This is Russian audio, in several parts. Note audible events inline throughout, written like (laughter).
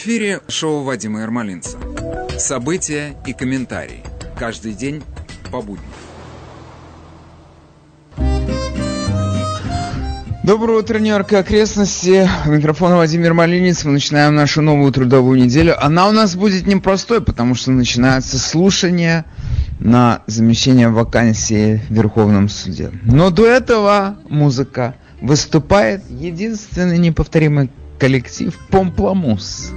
Эфире шоу Вадима Ермолинца. События и комментарии. Каждый день по будням. Доброе утро, Нью-Йорк и окрестности. У микрофона Владимир Малинец. Мы начинаем нашу новую трудовую неделю. Она у нас будет непростой, потому что начинается слушание на замещение вакансии в Верховном суде. Но до этого музыка выступает единственный неповторимый коллектив Помпламус.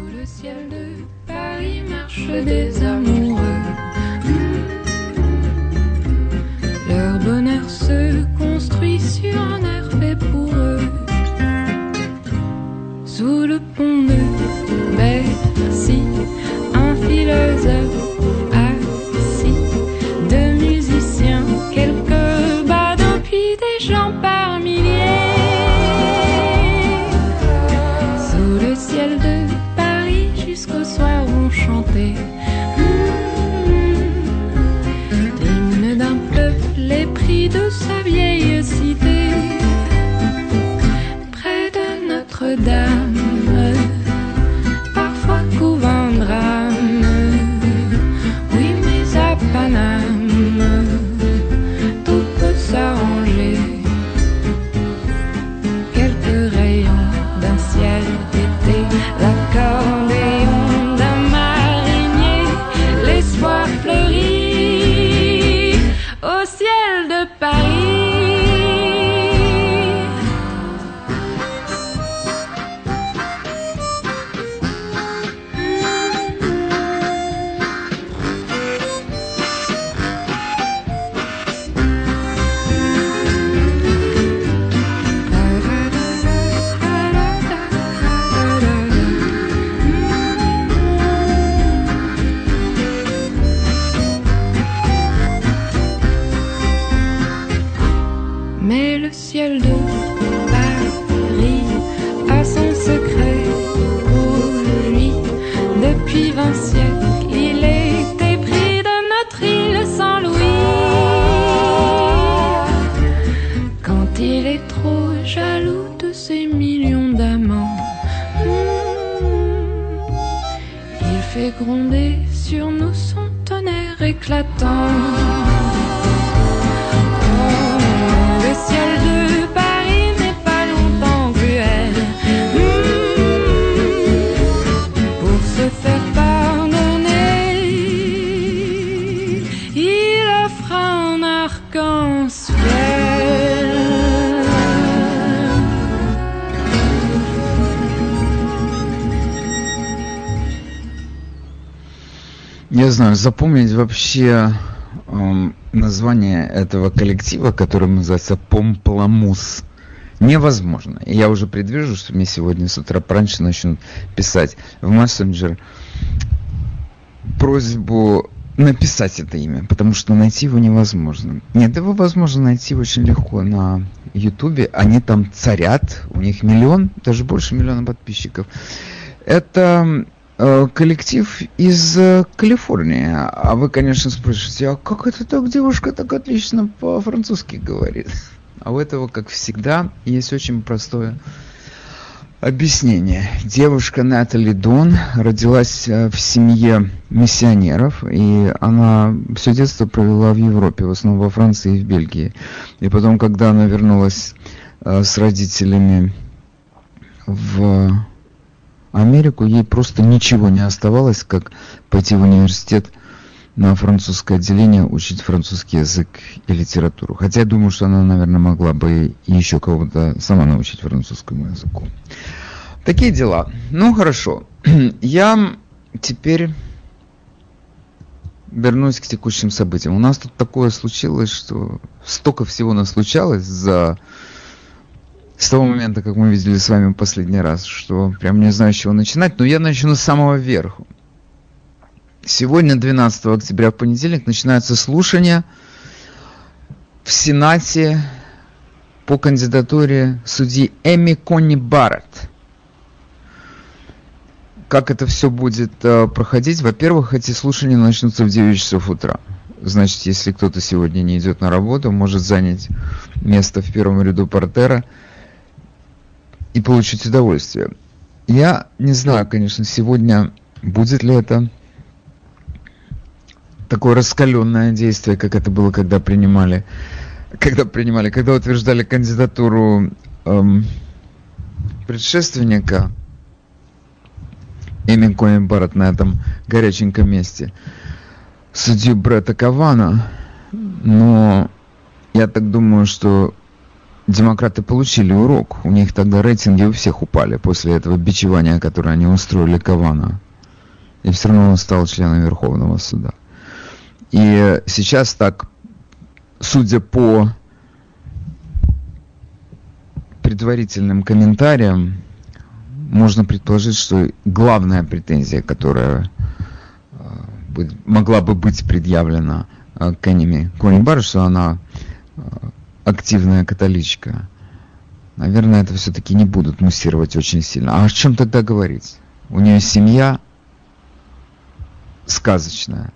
Leur bonheur se construit sur un air fait pour eux. Sous le pont de Bercy, un philosophe Знаю, запомнить вообще эм, название этого коллектива, который называется Помпламус, невозможно. И я уже предвижу, что мне сегодня с утра пораньше начнут писать в мессенджер просьбу написать это имя, потому что найти его невозможно. Нет, его возможно найти очень легко на Ютубе. Они там царят, у них миллион, даже больше миллиона подписчиков. Это э, коллектив из э, Калифорнии. А вы, конечно, спросите, а как это так девушка так отлично по-французски говорит? А у этого, как всегда, есть очень простое объяснение. Девушка Натали Дон родилась э, в семье миссионеров, и она все детство провела в Европе, в основном во Франции и в Бельгии. И потом, когда она вернулась э, с родителями в Америку, ей просто ничего не оставалось, как пойти в университет на французское отделение учить французский язык и литературу. Хотя я думаю, что она, наверное, могла бы и еще кого-то сама научить французскому языку. Такие дела. Ну, хорошо. (clears throat) Я теперь вернусь к текущим событиям. У нас тут такое случилось, что столько всего нас случалось за с того момента, как мы видели с вами последний раз, что прям не знаю, с чего начинать, но я начну с самого верху. Сегодня, 12 октября, в понедельник, начинается слушание в Сенате по кандидатуре судьи Эми Конни Барретт. Как это все будет э, проходить? Во-первых, эти слушания начнутся в 9 часов утра. Значит, если кто-то сегодня не идет на работу, может занять место в первом ряду портера и получить удовольствие. я не знаю, конечно, сегодня будет ли это такое раскаленное действие, как это было, когда принимали, когда принимали, когда утверждали кандидатуру эм, предшественника Эми Коэн Барретт на этом горяченьком месте, судью Бретта Кавана, но я так думаю, что демократы получили урок. У них тогда рейтинги у всех упали после этого бичевания, которое они устроили Кавана. И все равно он стал членом Верховного суда. И сейчас так, судя по предварительным комментариям, можно предположить, что главная претензия, которая э, могла бы быть предъявлена э, к Энними Конибар, что она э, активная католичка. Наверное, это все-таки не будут муссировать очень сильно. А о чем тогда говорить? У нее семья сказочная.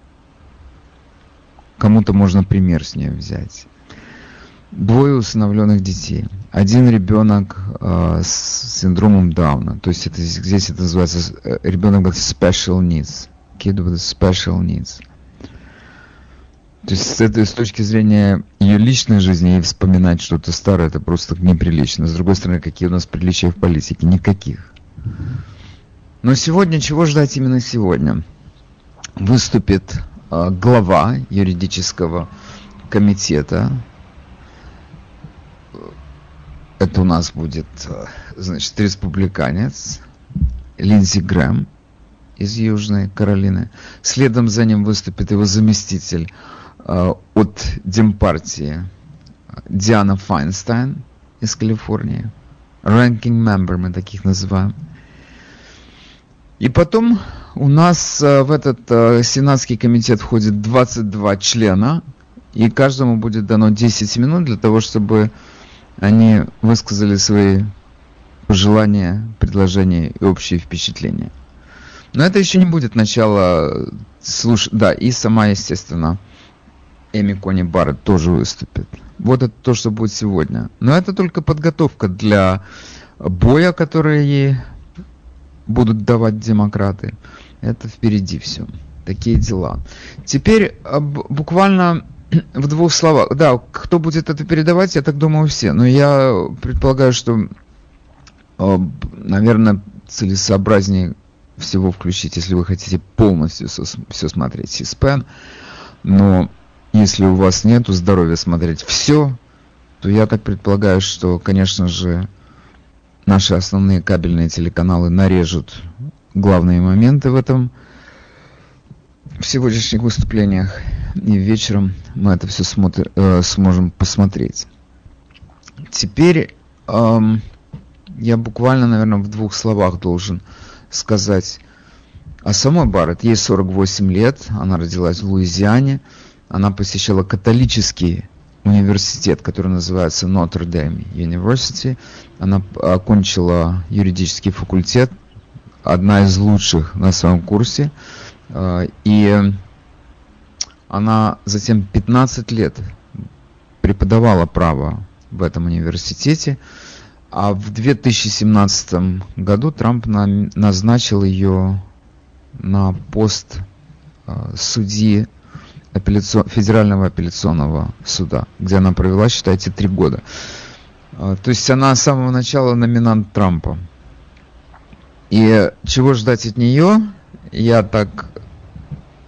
Кому-то можно пример с нее взять. Двое усыновленных детей. Один ребенок э, с синдромом Дауна. То есть это, здесь это называется э, ребенок with special needs. Kid with special needs. То есть с этой с точки зрения ее личной жизни и вспоминать что-то старое, это просто неприлично. С другой стороны, какие у нас приличия в политике? Никаких. Но сегодня, чего ждать именно сегодня? Выступит э, глава юридического комитета это у нас будет, э, значит, республиканец Линдси Грэм из Южной Каролины. Следом за ним выступит его заместитель от Демпартии Диана Файнстайн из Калифорнии. Ranking member мы таких называем. И потом у нас э, в этот э, Сенатский комитет входит 22 члена, и каждому будет дано 10 минут для того, чтобы они высказали свои пожелания, предложения и общие впечатления. Но это еще не будет начало слуш... Да, и сама, естественно, Эми Кони Барретт тоже выступит. Вот это то, что будет сегодня. Но это только подготовка для боя, который ей будут давать демократы. Это впереди все. Такие дела. Теперь буквально (clears throat) в двух словах. Да, кто будет это передавать, я так думаю, все. Но я предполагаю, что, э, наверное, целесообразнее всего включить, если вы хотите полностью все смотреть Сиспен. Но если у вас нету здоровья смотреть все, то я так предполагаю, что, конечно же, наши основные кабельные телеканалы нарежут главные моменты в этом в сегодняшних выступлениях и вечером мы это все смотр, э, сможем посмотреть. Теперь эм, я буквально, наверное, в двух словах должен сказать о самой Барретт. Ей 48 лет, она родилась в Луизиане, она посещала католический университет, который называется Notre-Dame University. Она окончила юридический факультет, одна из лучших на своем курсе. Э, и она затем 15 лет преподавала право в этом университете, а в 2017 году Трамп на, назначил ее на пост э, судьи апелляцион, Федерального апелляционного суда, где она провела, считайте, три года. Э, то есть она с самого начала номинант Трампа. И чего ждать от нее, я так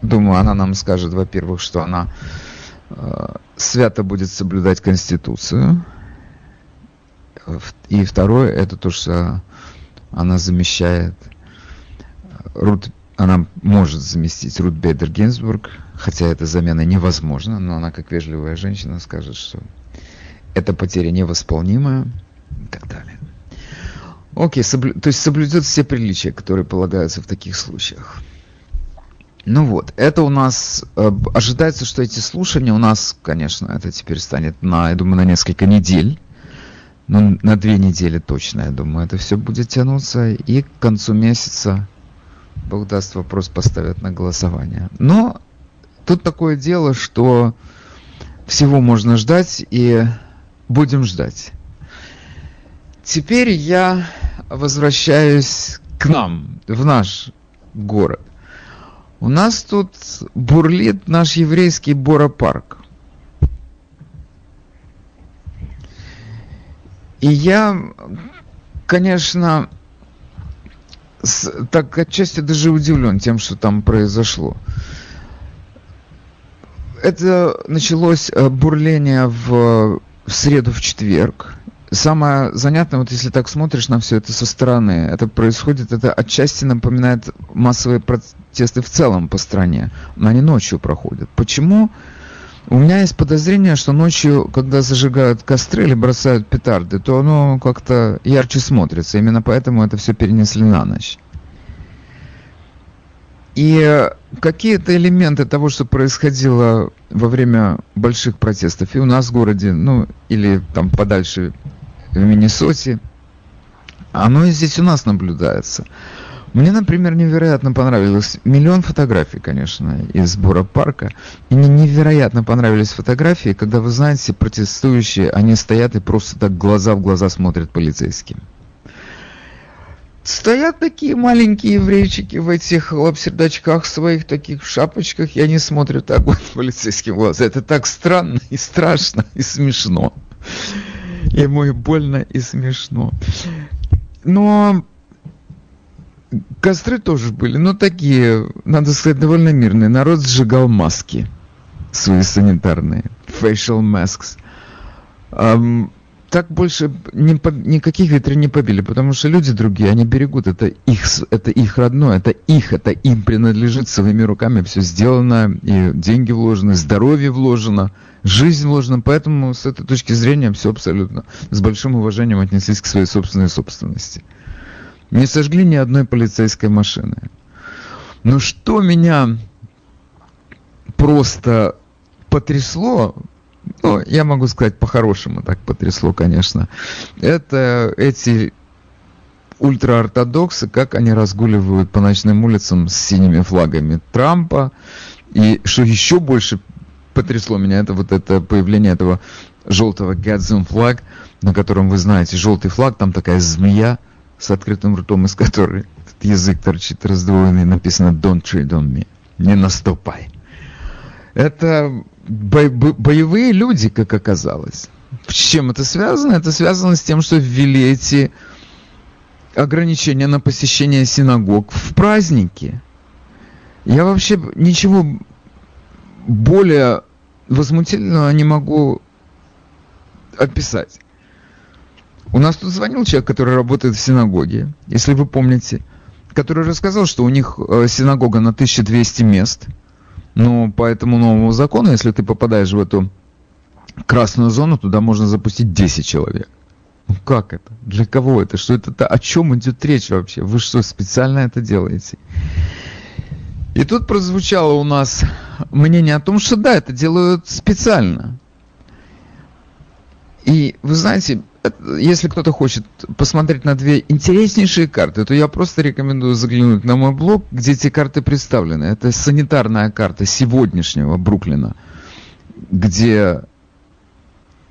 Думаю, она нам скажет, во-первых, что она э, свято будет соблюдать Конституцию. И второе, это то, что она замещает Рут, она может заместить Рут Бейдер Гинзбург, хотя эта замена невозможна, но она, как вежливая женщина, скажет, что эта потеря невосполнимая и так далее. Окей, соблю... то есть соблюдет все приличия, которые полагаются в таких случаях. Ну вот, это у нас э, ожидается, что эти слушания у нас, конечно, это теперь станет на, я думаю, на несколько недель. Ну, на две недели точно, я думаю, это все будет тянуться. И к концу месяца, Бог даст, вопрос поставят на голосование. Но тут такое дело, что всего можно ждать, и будем ждать. Теперь я возвращаюсь к нам, в наш город. У нас тут бурлит наш еврейский Бора-парк. И я, конечно, так отчасти даже удивлен тем, что там произошло. Это началось э, бурление в, в среду, в четверг. Самое занятное, вот если так смотришь на все это со стороны, это происходит, это отчасти напоминает массовые протесты в целом по стране, но они ночью проходят. Почему? У меня есть подозрение, что ночью, когда зажигают костры или бросают петарды, то оно как-то ярче смотрится. Именно поэтому это все перенесли на ночь. И какие-то элементы того, что происходило во время больших протестов и у нас в городе, ну, или там подальше в Миннесоте, оно и здесь у нас наблюдается. Мне, например, невероятно понравилось миллион фотографий, конечно, из сбора парка. И мне невероятно понравились фотографии, когда, вы знаете, протестующие, они стоят и просто так глаза в глаза смотрят полицейским. Стоят такие маленькие еврейчики в этих лапсердачках своих, таких шапочках, и они смотрят огонь (laughs) полицейским в глаза. Это так странно и страшно и смешно. Ему и больно, и смешно. Но костры тоже были, но такие, надо сказать, довольно мирные. Народ сжигал маски свои санитарные, facial masks. Um, так больше ни, никаких ветрей не побили, потому что люди другие, они берегут, это их, это их родное, это их, это им принадлежит своими руками, все сделано, и деньги вложены, здоровье вложено, жизнь вложена, поэтому с этой точки зрения все абсолютно с большим уважением отнеслись к своей собственной собственности. Не сожгли ни одной полицейской машины. Но что меня просто потрясло, ну, я могу сказать по-хорошему так потрясло, конечно, это эти ультраортодоксы, как они разгуливают по ночным улицам с синими флагами Трампа. И что еще больше потрясло меня, это вот это появление этого желтого Гадзум флаг, на котором, вы знаете, желтый флаг, там такая змея с открытым ртом, из которой язык торчит раздвоенный, написано «Don't tread on me», «Не наступай». Это бо- бо- боевые люди, как оказалось. С чем это связано? Это связано с тем, что ввели эти ограничения на посещение синагог в праздники. Я вообще ничего более возмутительного не могу описать. У нас тут звонил человек, который работает в синагоге, если вы помните, который рассказал, что у них э, синагога на 1200 мест – но по этому новому закону, если ты попадаешь в эту красную зону, туда можно запустить 10 человек. Ну как это? Для кого это? Что это? О чем идет речь вообще? Вы что, специально это делаете? И тут прозвучало у нас мнение о том, что да, это делают специально. И вы знаете, если кто-то хочет посмотреть на две интереснейшие карты, то я просто рекомендую заглянуть на мой блог, где эти карты представлены. Это санитарная карта сегодняшнего Бруклина, где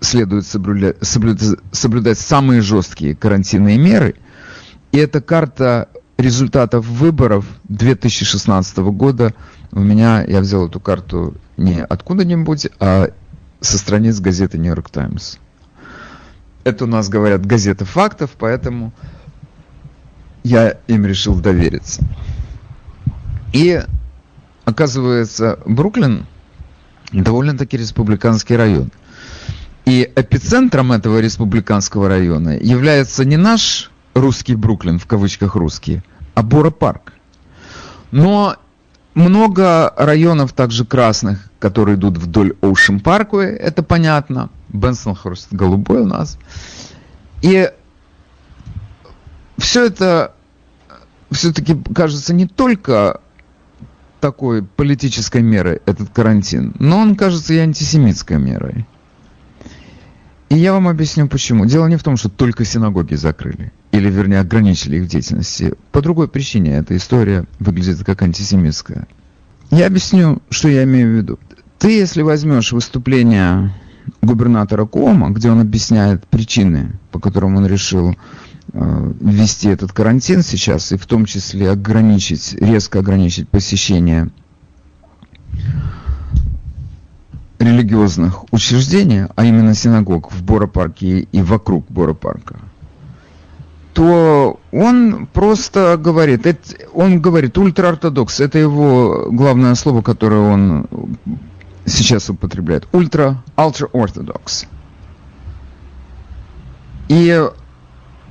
следует соблюдать, соблюдать, соблюдать самые жесткие карантинные меры. И это карта результатов выборов 2016 года. У меня, я взял эту карту не откуда-нибудь, а со страниц газеты York Times. Это у нас говорят газеты фактов, поэтому я им решил довериться. И оказывается, Бруклин довольно-таки республиканский район. И эпицентром этого республиканского района является не наш русский Бруклин, в кавычках русский, а Бора-парк. Но много районов также красных, которые идут вдоль Оушен Парквей, это понятно. Бенсонхорст голубой у нас. И все это все-таки кажется не только такой политической мерой, этот карантин, но он кажется и антисемитской мерой. И я вам объясню почему. Дело не в том, что только синагоги закрыли, или вернее ограничили их в деятельности. По другой причине эта история выглядит как антисемитская. Я объясню, что я имею в виду. Ты, если возьмешь выступление губернатора Кома, где он объясняет причины, по которым он решил э, ввести этот карантин сейчас, и в том числе ограничить, резко ограничить посещение религиозных учреждений, а именно синагог в Бора-парке и вокруг Бора-парка, то он просто говорит, это, он говорит ультраортодокс, это его главное слово, которое он сейчас употребляет, ультра, ультра-ортодокс. И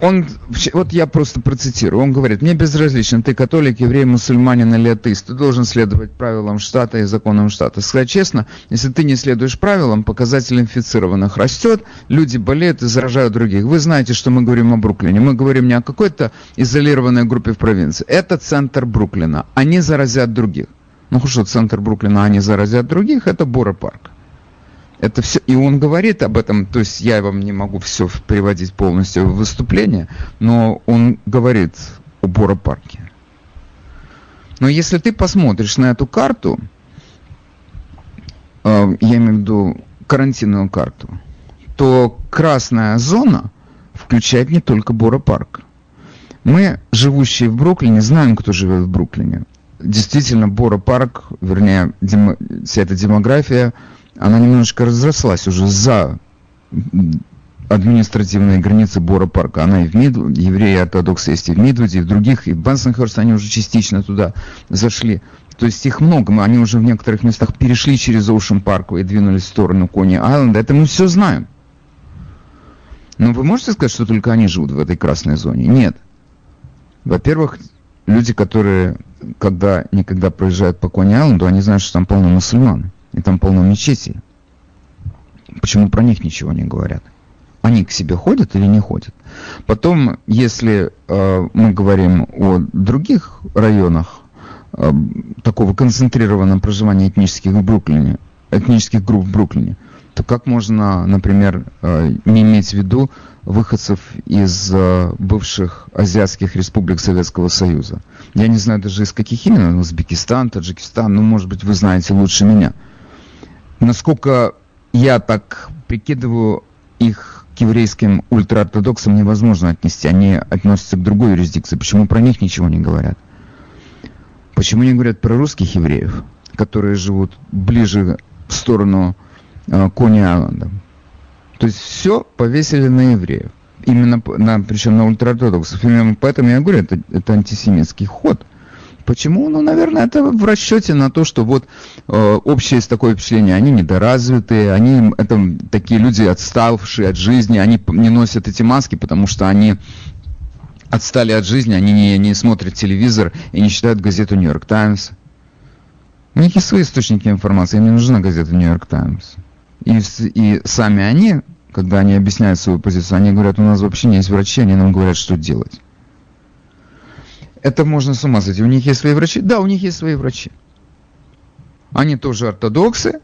он, вот я просто процитирую, он говорит, мне безразлично, ты католик, еврей, мусульманин или атеист, ты должен следовать правилам штата и законам штата. Сказать честно, если ты не следуешь правилам, показатель инфицированных растет, люди болеют и заражают других. Вы знаете, что мы говорим о Бруклине. Мы говорим не о какой-то изолированной группе в провинции. Это центр Бруклина. Они заразят других. Ну хорошо, центр Бруклина, они заразят других, это Бора парк. Это все, и он говорит об этом, то есть я вам не могу все приводить полностью в выступление, но он говорит о Бора-парке. Но если ты посмотришь на эту карту, э, я имею в виду карантинную карту, то красная зона включает не только Бора-парк. Мы, живущие в Бруклине, знаем, кто живет в Бруклине. Действительно, Бора-парк, вернее, демо, вся эта демография – она немножечко разрослась уже за административные границы Бора парка. Она и в Мид... евреи ортодоксы есть и в Мидвуде, и в других, и в Бенсенхерст они уже частично туда зашли. То есть их много, они уже в некоторых местах перешли через Оушен Парк и двинулись в сторону Кони Айленда. Это мы все знаем. Но вы можете сказать, что только они живут в этой красной зоне? Нет. Во-первых, люди, которые когда никогда проезжают по Кони Айленду, они знают, что там полно мусульман и там полно мечетей. Почему про них ничего не говорят? Они к себе ходят или не ходят? Потом, если э, мы говорим о других районах э, такого концентрированного проживания этнических в Бруклине, этнических групп в Бруклине, то как можно, например, э, не иметь в виду выходцев из э, бывших азиатских республик Советского Союза? Я не знаю даже из каких именно, Узбекистан, Таджикистан, ну, может быть, вы знаете лучше меня – насколько я так прикидываю, их к еврейским ультраортодоксам невозможно отнести. Они относятся к другой юрисдикции. Почему про них ничего не говорят? Почему не говорят про русских евреев, которые живут ближе в сторону э, Кони-Айленда? То есть все повесили на евреев. Именно на, причем на ультраортодоксов. Именно поэтому я говорю, это, это антисемитский ход. Почему? Ну, наверное, это в расчете на то, что вот э, общее есть такое впечатление, они недоразвитые, они это такие люди отставшие от жизни, они не носят эти маски, потому что они отстали от жизни, они не, не смотрят телевизор и не читают газету «Нью-Йорк Таймс». У них есть свои источники информации, им не нужна газета «Нью-Йорк Таймс». И, и сами они, когда они объясняют свою позицию, они говорят, у нас вообще не есть врачи, они нам говорят, что делать это можно с ума сойти. У них есть свои врачи? Да, у них есть свои врачи. Они тоже ортодоксы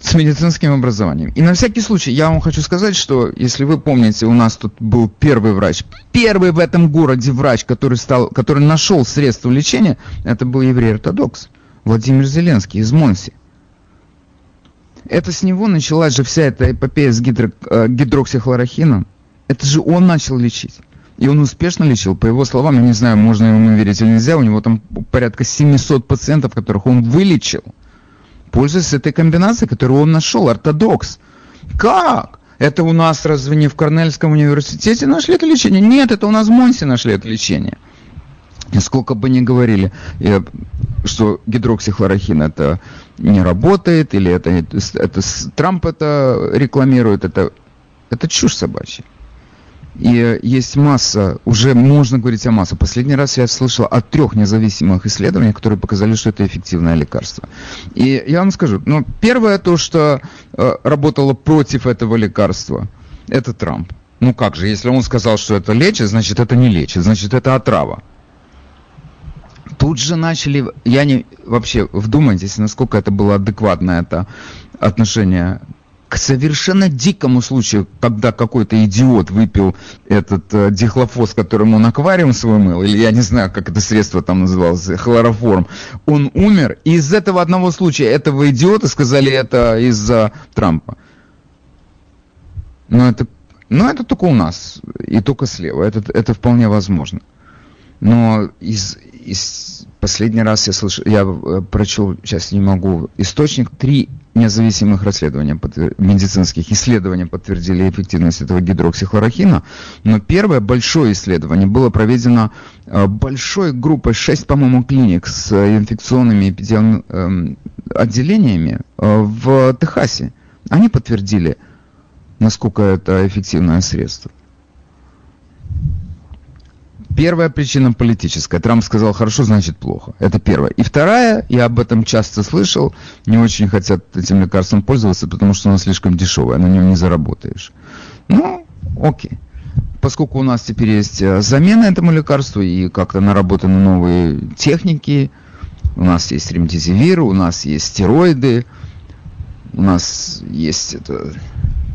с медицинским образованием. И на всякий случай я вам хочу сказать, что если вы помните, у нас тут был первый врач, первый в этом городе врач, который, стал, который нашел средства лечения, это был еврей-ортодокс Владимир Зеленский из Монси. Это с него началась же вся эта эпопея с гидро, э, гидроксихлорохином. Это же он начал лечить. И он успешно лечил. По его словам, я не знаю, можно ему верить или нельзя, у него там порядка 700 пациентов, которых он вылечил. Пользуясь этой комбинацией, которую он нашел, ортодокс. Как? Это у нас разве не в Корнельском университете нашли это лечение? Нет, это у нас в Монсе нашли это лечение. Сколько бы ни говорили, что гидроксихлорохин это не работает, или это, это Трамп это рекламирует, это, это чушь собачья. И есть масса, уже можно говорить о массе. Последний раз я слышал о трех независимых исследованиях, которые показали, что это эффективное лекарство. И я вам скажу, ну, первое то, что э, работало против этого лекарства, это Трамп. Ну как же, если он сказал, что это лечит, значит это не лечит, значит это отрава. Тут же начали, я не, вообще, вдумайтесь, насколько это было адекватное это отношение к совершенно дикому случаю, когда какой-то идиот выпил этот э, дихлофос, которым он аквариум свой мыл, или я не знаю, как это средство там называлось, хлороформ, он умер, и из этого одного случая этого идиота сказали это из-за Трампа. Но это, Но это только у нас, и только слева. Это, это вполне возможно. Но из, из последний раз я слышал, я э, прочел, сейчас не могу, источник, три независимых расследования, медицинских исследований подтвердили эффективность этого гидроксихлорохина, но первое большое исследование было проведено э, большой группой, 6, по-моему, клиник с инфекционными эпидеми... Эм, отделениями э, в Техасе. Они подтвердили, насколько это эффективное средство. Первая причина политическая. Трамп сказал хорошо, значит плохо. Это первое. И вторая, я об этом часто слышал, не очень хотят этим лекарством пользоваться, потому что оно слишком дешевое, на нем не заработаешь. Ну, окей. Поскольку у нас теперь есть э, замена этому лекарству и как-то наработаны новые техники, у нас есть ремдизивир, у нас есть стероиды, у нас есть это...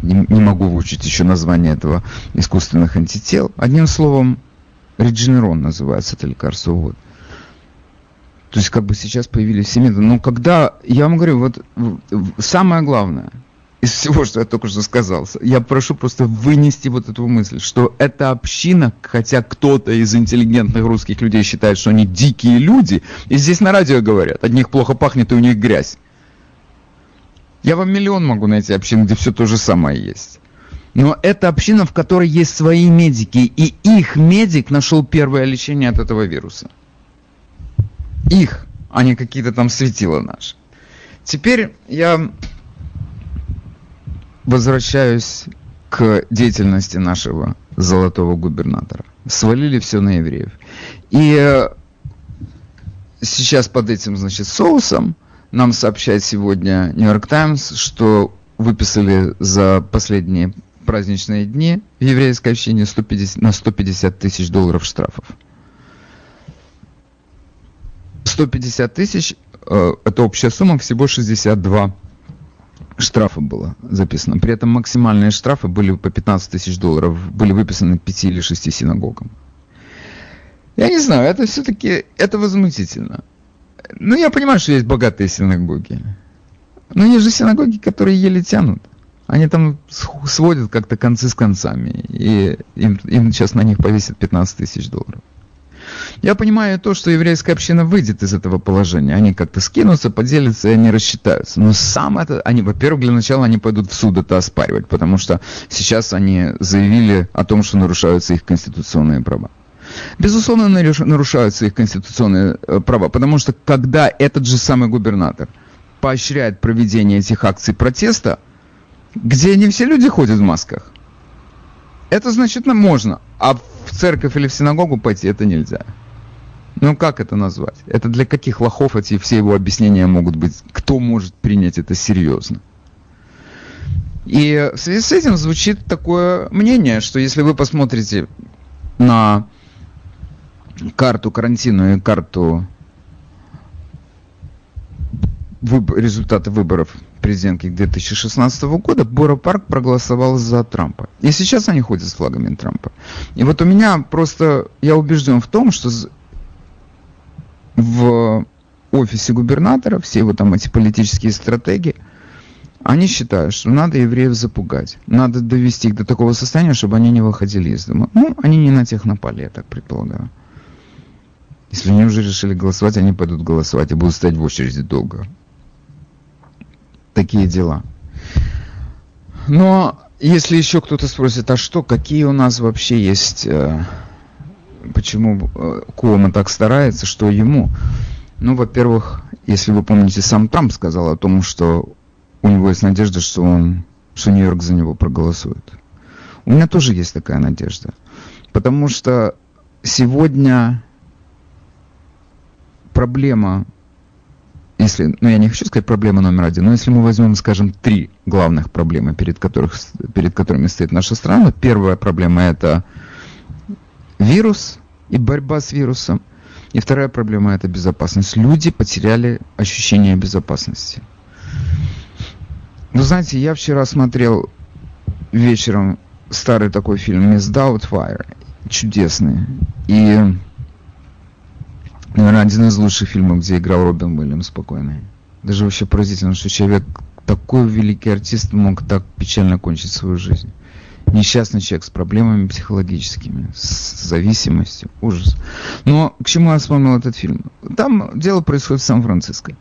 Не, не могу выучить еще название этого искусственных антител. Одним словом, Редженерон называется это лекарство. Вот. То есть как бы сейчас появились все методы. Но когда, я вам говорю, вот самое главное из всего, что я только что сказал, я прошу просто вынести вот эту мысль, что эта община, хотя кто-то из интеллигентных русских людей считает, что они дикие люди, и здесь на радио говорят, от них плохо пахнет и у них грязь. Я вам миллион могу найти общин, где все то же самое есть. Но это община, в которой есть свои медики, и их медик нашел первое лечение от этого вируса. Их, а не какие-то там светила наши. Теперь я возвращаюсь к деятельности нашего золотого губернатора. Свалили все на евреев. И э, сейчас под этим, значит, соусом нам сообщает сегодня Нью-Йорк Таймс, что выписали за последние праздничные дни в еврейской общине 150, на 150 тысяч долларов штрафов. 150 тысяч, э, это общая сумма, всего 62 штрафа было записано. При этом максимальные штрафы были по 15 тысяч долларов, были выписаны 5 или 6 синагогам. Я не знаю, это все-таки, это возмутительно. Ну, я понимаю, что есть богатые синагоги. Но есть же синагоги, которые еле тянут. Они там сводят как-то концы с концами. И им, им сейчас на них повесят 15 тысяч долларов. Я понимаю то, что еврейская община выйдет из этого положения. Они как-то скинутся, поделятся, и они рассчитаются. Но сам это, они, во-первых, для начала они пойдут в суд это оспаривать, потому что сейчас они заявили о том, что нарушаются их конституционные права. Безусловно, нарушаются их конституционные э, права, потому что когда этот же самый губернатор поощряет проведение этих акций протеста, где не все люди ходят в масках. Это значит, нам можно, а в церковь или в синагогу пойти это нельзя. Ну как это назвать? Это для каких лохов эти все его объяснения могут быть? Кто может принять это серьезно? И в связи с этим звучит такое мнение, что если вы посмотрите на карту карантина и карту выб- результаты выборов президентки 2016 года, Бора Парк проголосовал за Трампа. И сейчас они ходят с флагами Трампа. И вот у меня просто, я убежден в том, что в офисе губернатора, все его там эти политические стратегии, они считают, что надо евреев запугать. Надо довести их до такого состояния, чтобы они не выходили из дома. Ну, они не на тех напали, я так предполагаю. Если они уже решили голосовать, они пойдут голосовать и будут стоять в очереди долго такие дела. Но если еще кто-то спросит, а что, какие у нас вообще есть, э, почему э, Куома так старается, что ему? Ну, во-первых, если вы помните, сам Трамп сказал о том, что у него есть надежда, что он, что Нью-Йорк за него проголосует. У меня тоже есть такая надежда. Потому что сегодня проблема если, ну я не хочу сказать проблема номер один, но если мы возьмем, скажем, три главных проблемы, перед, которых, перед которыми стоит наша страна, первая проблема это вирус и борьба с вирусом, и вторая проблема это безопасность. Люди потеряли ощущение безопасности. Вы знаете, я вчера смотрел вечером старый такой фильм «Miss Doubtfire», чудесный, и Наверное, один из лучших фильмов, где играл Робин Уильямс спокойный. Даже вообще поразительно, что человек, такой великий артист, мог так печально кончить свою жизнь. Несчастный человек с проблемами психологическими, с зависимостью, ужас. Но к чему я вспомнил этот фильм? Там дело происходит в Сан-Франциско.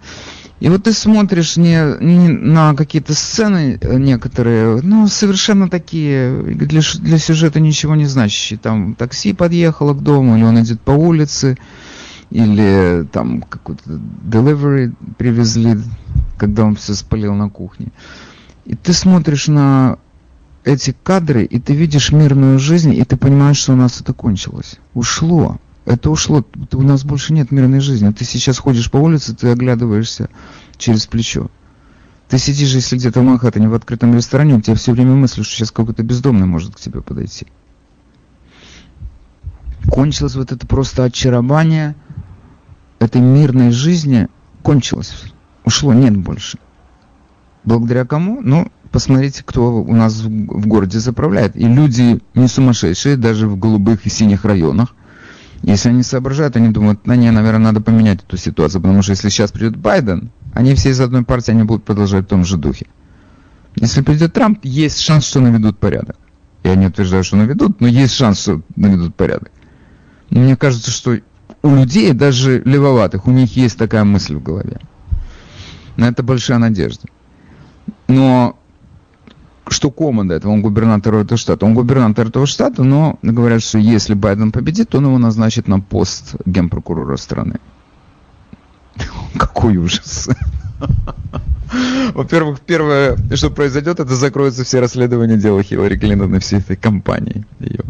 И вот ты смотришь не, не на какие-то сцены некоторые, ну, совершенно такие, для, для сюжета ничего не значащие. Там такси подъехало к дому, или он идет по улице, или там какой-то delivery привезли, когда он все спалил на кухне. И ты смотришь на эти кадры, и ты видишь мирную жизнь, и ты понимаешь, что у нас это кончилось. Ушло. Это ушло. У нас больше нет мирной жизни. Ты сейчас ходишь по улице, ты оглядываешься через плечо. Ты сидишь, если где-то в Манхэттене в открытом ресторане, у тебя все время мысли, что сейчас какой-то бездомный может к тебе подойти. Кончилось вот это просто очарование этой мирной жизни. Кончилось. Ушло, нет больше. Благодаря кому? Ну, посмотрите, кто у нас в городе заправляет. И люди не сумасшедшие, даже в голубых и синих районах. Если они соображают, они думают, на не, наверное, надо поменять эту ситуацию, потому что если сейчас придет Байден, они все из одной партии, они будут продолжать в том же духе. Если придет Трамп, есть шанс, что наведут порядок. Я не утверждаю, что наведут, но есть шанс, что наведут порядок. Мне кажется, что у людей, даже левоватых, у них есть такая мысль в голове. На это большая надежда. Но что команда этого, он губернатор этого штата. Он губернатор этого штата, но говорят, что если Байден победит, он его назначит на пост генпрокурора страны. (laughs) Какой ужас. Во-первых, первое, что произойдет, это закроются все расследования дела Хиллари Клинтон и всей этой компании ее.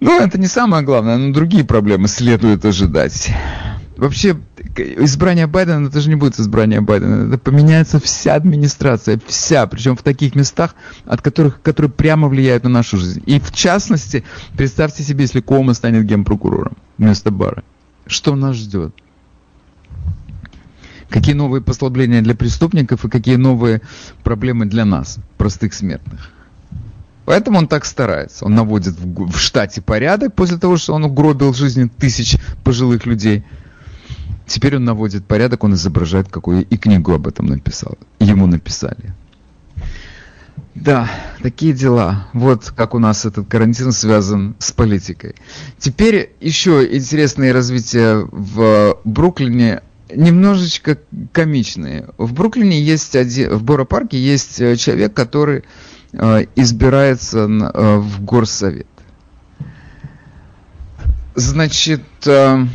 Ну, это не самое главное, но другие проблемы следует ожидать вообще избрание Байдена, это же не будет избрание Байдена, это поменяется вся администрация, вся, причем в таких местах, от которых, которые прямо влияют на нашу жизнь. И в частности, представьте себе, если Кома станет генпрокурором вместо Бара. Что нас ждет? Какие новые послабления для преступников и какие новые проблемы для нас, простых смертных? Поэтому он так старается. Он наводит в, в штате порядок после того, что он угробил жизни тысяч пожилых людей – Теперь он наводит порядок, он изображает, какую и книгу об этом написал. Ему написали. Да, такие дела. Вот как у нас этот карантин связан с политикой. Теперь еще интересные развития в Бруклине немножечко комичные. В Бруклине есть один, в Боро-парке есть э, человек, который избирается э, в горсовет. Значит, э,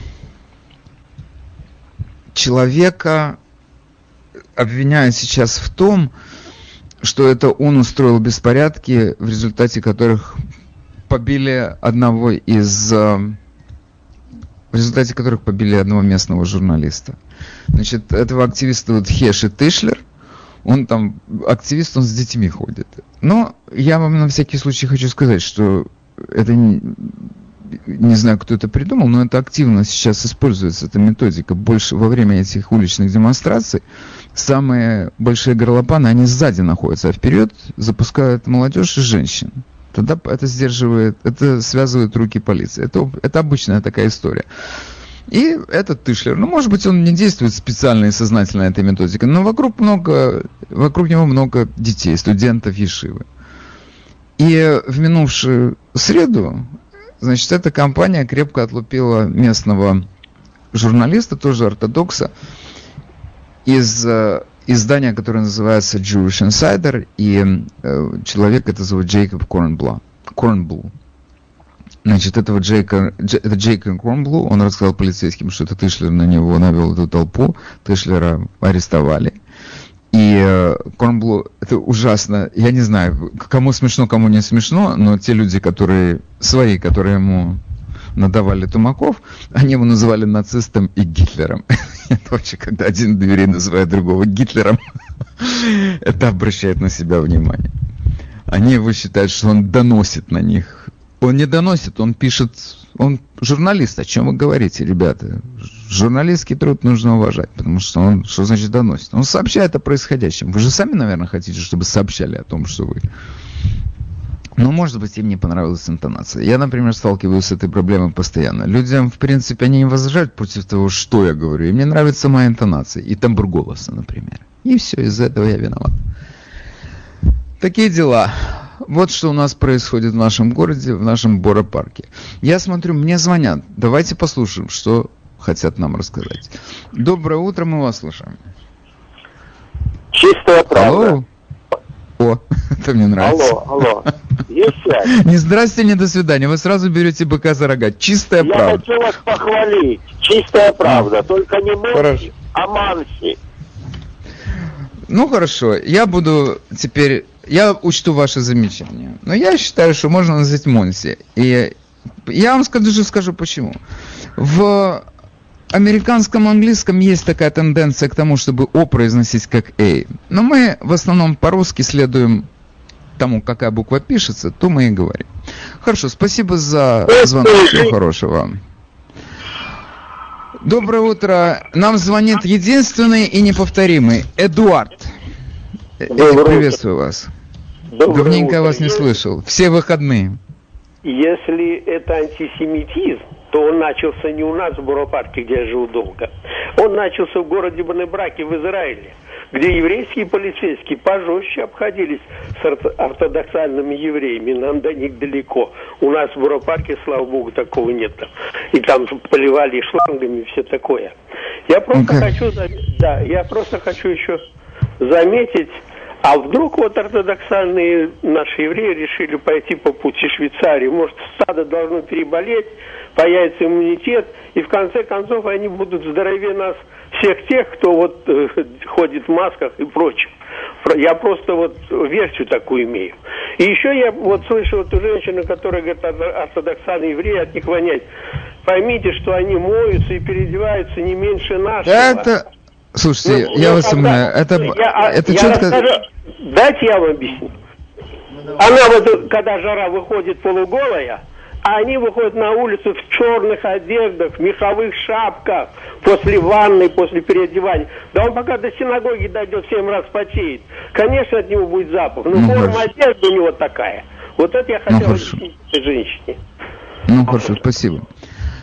человека обвиняют сейчас в том, что это он устроил беспорядки, в результате которых побили одного из э, в результате которых побили одного местного журналиста. Значит, этого активиста вот Хеши Тышлер, он там, активист, он с детьми ходит. Но я вам на всякий случай хочу сказать, что это не знаю, кто это придумал, но это активно сейчас используется, эта методика. Больше во время этих уличных демонстраций самые большие горлопаны, они сзади находятся, а вперед запускают молодежь и женщин. Тогда это сдерживает, это связывает руки полиции. Это, это обычная такая история. И этот Тышлер, ну, может быть, он не действует специально и сознательно этой методикой, но вокруг много, вокруг него много детей, студентов Ешивы. И в минувшую среду Значит, эта компания крепко отлупила местного журналиста, тоже ортодокса, из э, издания, которое называется Jewish Insider, и э, человек это зовут Джейкоб Корнблу. Корнблу. Значит, этого Джейка, это Джейкоб Корнблу, он рассказал полицейским, что это Тышлер на него навел эту толпу, Тышлера арестовали. И э, Корнблу, это ужасно. Я не знаю, кому смешно, кому не смешно, но те люди, которые свои, которые ему надавали тумаков, они его называли нацистом и Гитлером. (laughs) Это вообще, когда один дверей называет другого Гитлером, (laughs) это обращает на себя внимание. Они его считают, что он доносит на них. Он не доносит, он пишет, он журналист. О чем вы говорите, ребята? журналистский труд нужно уважать, потому что он, что значит доносит? Он сообщает о происходящем. Вы же сами, наверное, хотите, чтобы сообщали о том, что вы... Ну, может быть, им не понравилась интонация. Я, например, сталкиваюсь с этой проблемой постоянно. Людям, в принципе, они не возражают против того, что я говорю. И мне нравится моя интонация и тембр голоса, например. И все, из-за этого я виноват. Такие дела. Вот что у нас происходит в нашем городе, в нашем Боропарке. Я смотрю, мне звонят. Давайте послушаем, что хотят нам рассказать. Доброе утро, мы вас слушаем. Чистая правда. Алло. О, (laughs) это мне нравится. Алло, алло. Есть связь? (laughs) Не здрасте, не до свидания. Вы сразу берете быка за рога. Чистая Я правда. хочу вас похвалить. Чистая правда. Только не Хорошо. Мэнси, а Манси. Ну хорошо, я буду теперь, я учту ваши замечания. Но я считаю, что можно назвать Монси. И я вам скажу, скажу почему. В американском английском есть такая тенденция к тому, чтобы О произносить как A. Но мы в основном по-русски следуем тому, какая буква пишется, то мы и говорим. Хорошо, спасибо за звонок. Всего хорошего. Доброе утро. Нам звонит единственный и неповторимый Эдуард. Э, Доброе Приветствую вас. Доброе Давненько утро. вас не слышал. Все выходные. Если это антисемитизм, то он начался не у нас в Буропарке, где я жил долго. Он начался в городе Банебраке в Израиле, где еврейские полицейские пожестче обходились с орто- ортодоксальными евреями. Нам до них далеко. У нас в Буропарке, слава богу, такого нет. И там поливали шлангами и все такое. Я просто Ну-ка. хочу, зам- да, я просто хочу еще заметить, а вдруг вот ортодоксальные наши евреи решили пойти по пути Швейцарии? Может, стадо должно переболеть, появится иммунитет, и в конце концов они будут здоровее нас, всех тех, кто вот э, ходит в масках и прочее. Про- Я просто вот версию такую имею. И еще я вот слышал эту женщину, которая говорит, «Ор- ортодоксальные евреи, от них вонять. Поймите, что они моются и переодеваются не меньше нашего. Это... Слушайте, Ну, я ну, вас умоляю, это, я- это я четко... расскажу. Дайте я вам объясню. Она вот, когда жара выходит полуголая, а они выходят на улицу в черных одеждах, в меховых шапках, после ванны, после переодевания. Да он пока до синагоги дойдет, семь раз потеет. Конечно, от него будет запах, но Ну, форма хорошо. одежды у него такая. Вот это я хотел хорошо. объяснить женщине. Ну хорошо, спасибо.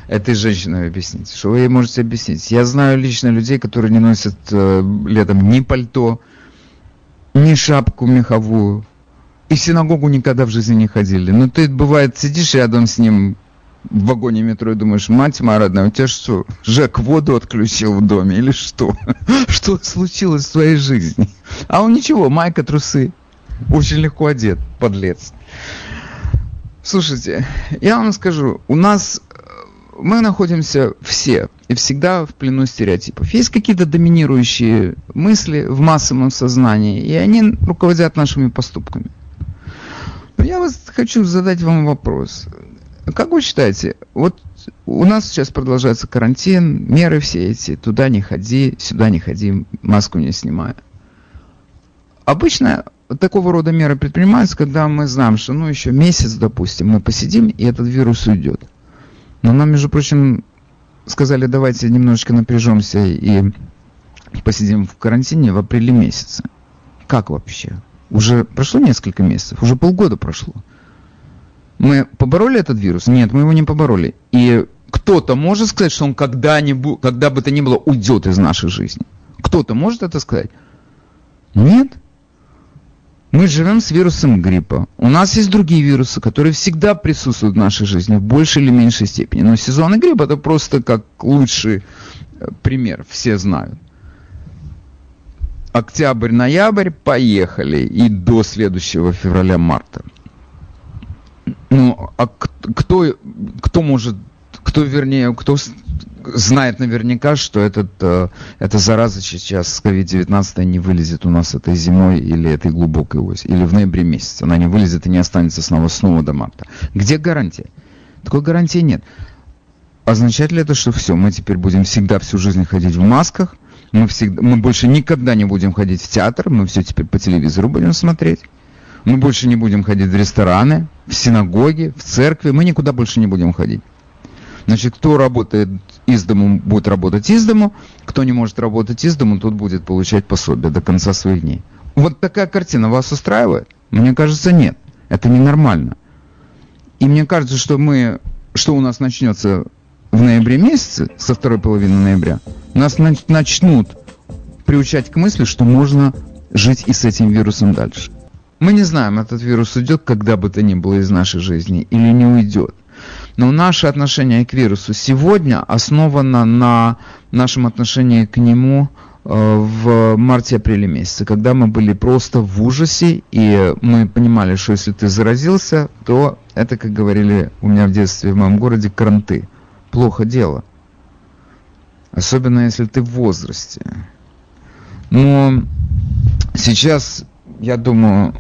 Этой женщине объяснить. Что вы ей можете объяснить? Я знаю лично людей, которые не носят э, летом ни пальто, ни шапку меховую. И в синагогу никогда в жизни не ходили. Но ты, бывает, сидишь рядом с ним в вагоне метро и думаешь, мать моя родная, у тебя что, Жек воду отключил в доме или что? (laughs) Что случилось в твоей жизни? А он ничего, майка, трусы. Очень легко одет, подлец. Слушайте, я вам скажу, у нас мы находимся все и всегда в плену стереотипов. Есть какие-то доминирующие мысли в массовом сознании, и они руководят нашими поступками. Но я вас хочу задать вам вопрос. Как вы считаете, вот у нас сейчас продолжается карантин, меры все эти, туда не ходи, сюда не ходи, маску не снимай. Обычно такого рода меры предпринимаются, когда мы знаем, что ну еще месяц, допустим, мы посидим, и этот вирус уйдет. Но нам, между прочим, сказали, давайте немножечко напряжемся и посидим в карантине в апреле месяце. Как вообще? Уже прошло несколько месяцев, уже полгода прошло. Мы побороли этот вирус? Нет, мы его не побороли. И кто-то может сказать, что он когда-нибудь, когда бы то ни было, уйдет из нашей жизни? Кто-то может это сказать? Нет. Мы живем с вирусом гриппа. У нас есть другие вирусы, которые всегда присутствуют в нашей жизни в большей или меньшей степени. Но сезонный грипп это просто как лучший э, пример, все знают. Октябрь, ноябрь, поехали. И до следующего февраля-марта. Ну, а кто, кто может, кто вернее, кто знает наверняка, что этот, э, эта зараза сейчас с COVID-19 не вылезет у нас этой зимой или этой глубокой осенью, или в ноябре месяце. Она не вылезет и не останется снова, снова до марта. Где гарантия? Такой гарантии нет. Означает ли это, что все, мы теперь будем всегда всю жизнь ходить в масках, мы, всегда, мы больше никогда не будем ходить в театр, мы все теперь по телевизору будем смотреть, мы больше не будем ходить в рестораны, в синагоги, в церкви, мы никуда больше не будем ходить. Значит, кто работает из дому, будет работать из дому, кто не может работать из дому, тот будет получать пособие до конца своих дней. Вот такая картина вас устраивает? Мне кажется, нет. Это ненормально. И мне кажется, что мы, что у нас начнется в ноябре месяце, со второй половины ноября, нас нач- начнут приучать к мысли, что можно жить и с этим вирусом дальше. Мы не знаем, этот вирус уйдет когда бы то ни было из нашей жизни или не уйдет. Но наше отношение к вирусу сегодня основано на нашем отношении к нему э, в марте-апреле месяце, когда мы были просто в ужасе, и мы понимали, что если ты заразился, то это, как говорили у меня в детстве в моем городе, кранты. Плохо дело. Особенно если ты в возрасте. Но сейчас, я думаю,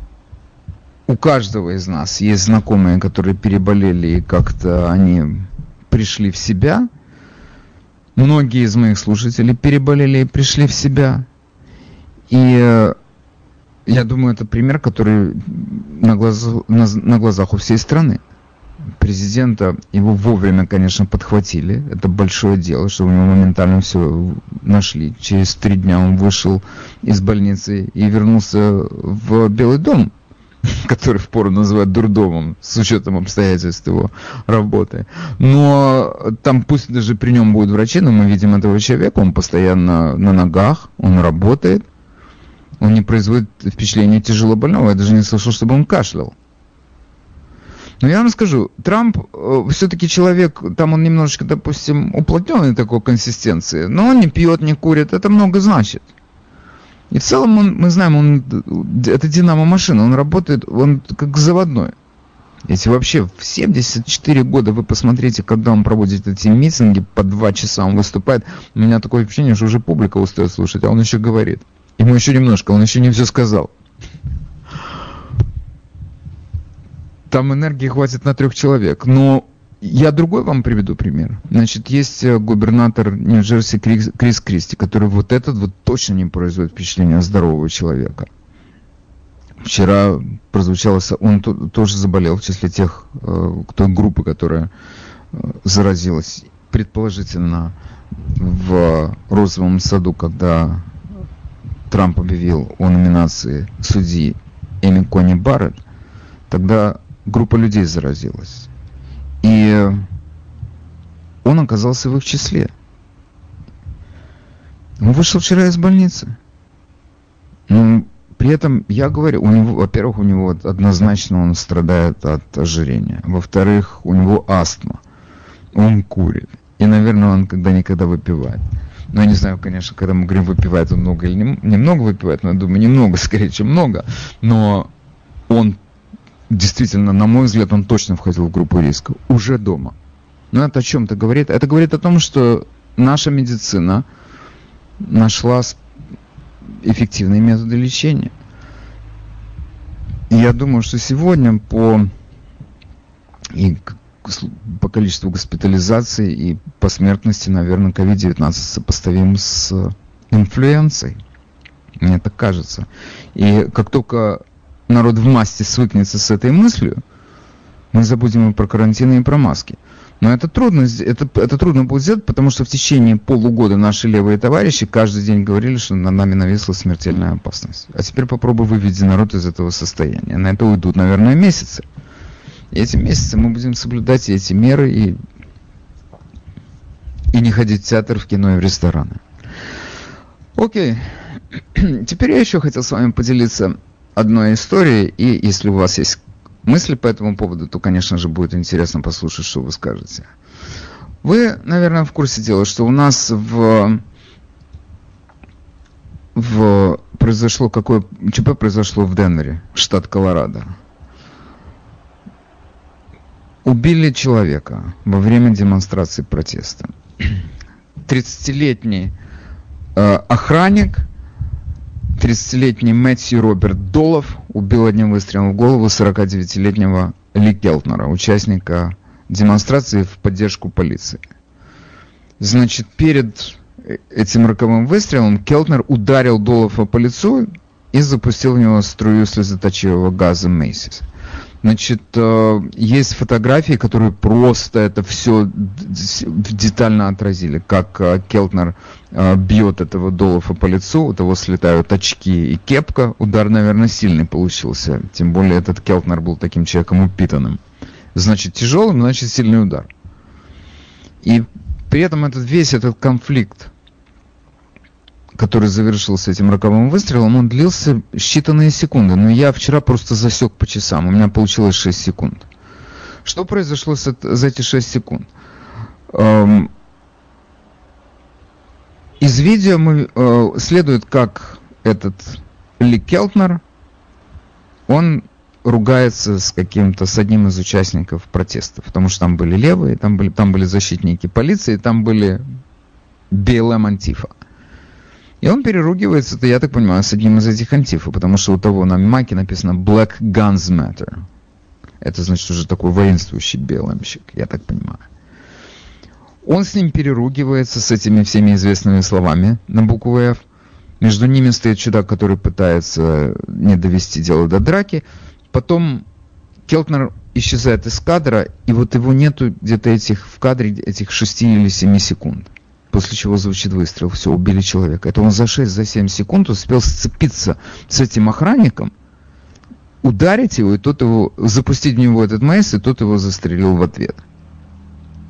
у каждого из нас есть знакомые, которые переболели, и как-то они пришли в себя. Многие из моих слушателей переболели и пришли в себя. И э, я думаю, это пример, который на, глаз, на, на глазах у всей страны. Президента его вовремя, конечно, подхватили. Это большое дело, что у него моментально все нашли. Через три дня он вышел из больницы и вернулся в Белый дом (laughs) который впору называют дурдомом, с учетом обстоятельств его работы. Но там пусть даже при нем будут врачи, но мы видим этого человека, он постоянно на ногах, он работает, он не производит впечатление тяжело больного. Я даже не слышал, чтобы он кашлял. Но я вам скажу, Трамп э, все-таки человек, там он немножечко, допустим, уплотненный такой консистенции, но он не пьет, не курит, это много значит. И в целом он, мы знаем, он, это динамо-машина, он работает, он как заводной. Если вообще в 74 года вы посмотрите, когда он проводит эти митинги, по два часа он выступает, у меня такое впечатление, что уже публика устает слушать, а он еще говорит. Ему еще немножко, он еще не все сказал. Там энергии хватит на трех человек. Но я другой вам приведу пример. Значит, есть э, губернатор Нью-Джерси Крис, Крис Кристи, который вот этот вот точно не производит впечатление здорового человека. Вчера прозвучало, он тоже заболел в числе тех, э, кто группы, которая э, заразилась, предположительно, в розовом саду, когда Трамп объявил о номинации судьи Эми Кони Барретт, тогда группа людей заразилась. И он оказался в их числе. Он вышел вчера из больницы. Ну, при этом я говорю, у него, во-первых, у него однозначно он страдает от ожирения. Во-вторых, у него астма. Он курит. И, наверное, он когда-никогда выпивает. Но я не знаю, конечно, когда мы говорим, выпивает он много или не, немного выпивает, но я думаю, немного, скорее, чем много. Но он действительно, на мой взгляд, он точно входил в группу риска уже дома. Но это о чем-то говорит? Это говорит о том, что наша медицина нашла эффективные методы лечения. И я думаю, что сегодня по, и по количеству госпитализаций и по смертности, наверное, COVID-19 сопоставим с инфлюенцией. Мне так кажется. И как только народ в массе свыкнется с этой мыслью, мы забудем и про карантины, и про маски. Но это трудно, это, это трудно будет сделать, потому что в течение полугода наши левые товарищи каждый день говорили, что на нами нависла смертельная опасность. А теперь попробуй вывести народ из этого состояния. На это уйдут, наверное, месяцы. И эти месяцы мы будем соблюдать эти меры и, и не ходить в театр, в кино и в рестораны. Окей. (clears throat) Теперь я еще хотел с вами поделиться одной истории, и если у вас есть мысли по этому поводу, то, конечно же, будет интересно послушать, что вы скажете. Вы, наверное, в курсе дела, что у нас в, в произошло какое ЧП произошло в Денвере, штат Колорадо. Убили человека во время демонстрации протеста. 30-летний э, охранник 30-летний Мэтью Роберт Долов убил одним выстрелом в голову 49-летнего Ли Келтнера, участника демонстрации в поддержку полиции. Значит, перед этим роковым выстрелом Келтнер ударил Долова по лицу и запустил в него струю слезоточивого газа Мейсис. Значит, э, есть фотографии, которые просто это все детально отразили, как э, Келтнер э, бьет этого Долофа по лицу, у того слетают очки и кепка. Удар, наверное, сильный получился. Тем более этот Келтнер был таким человеком упитанным. Значит, тяжелым, значит, сильный удар. И при этом этот весь этот конфликт который завершился этим роковым выстрелом, он длился считанные секунды. Но я вчера просто засек по часам. У меня получилось 6 секунд. Что произошло за эти 6 секунд? Эм, из видео мы, э, следует, как этот Ли Келтнер, он ругается с каким-то, с одним из участников протеста, потому что там были левые, там были, там были защитники полиции, там были БЛМ Антифа. И он переругивается, то я так понимаю, с одним из этих антифа, потому что у того на маке написано Black Guns Matter. Это значит уже такой воинствующий БЛМщик, я так понимаю. Он с ним переругивается с этими всеми известными словами на букву F. Между ними стоит чудак, который пытается не довести дело до драки. Потом Келтнер исчезает из кадра, и вот его нету где-то этих в кадре этих 6 или 7 секунд. После чего звучит выстрел. Все, убили человека. Это он за 6-7 за секунд успел сцепиться с этим охранником, ударить его, и тот его, запустить в него этот мейс, и тот его застрелил в ответ.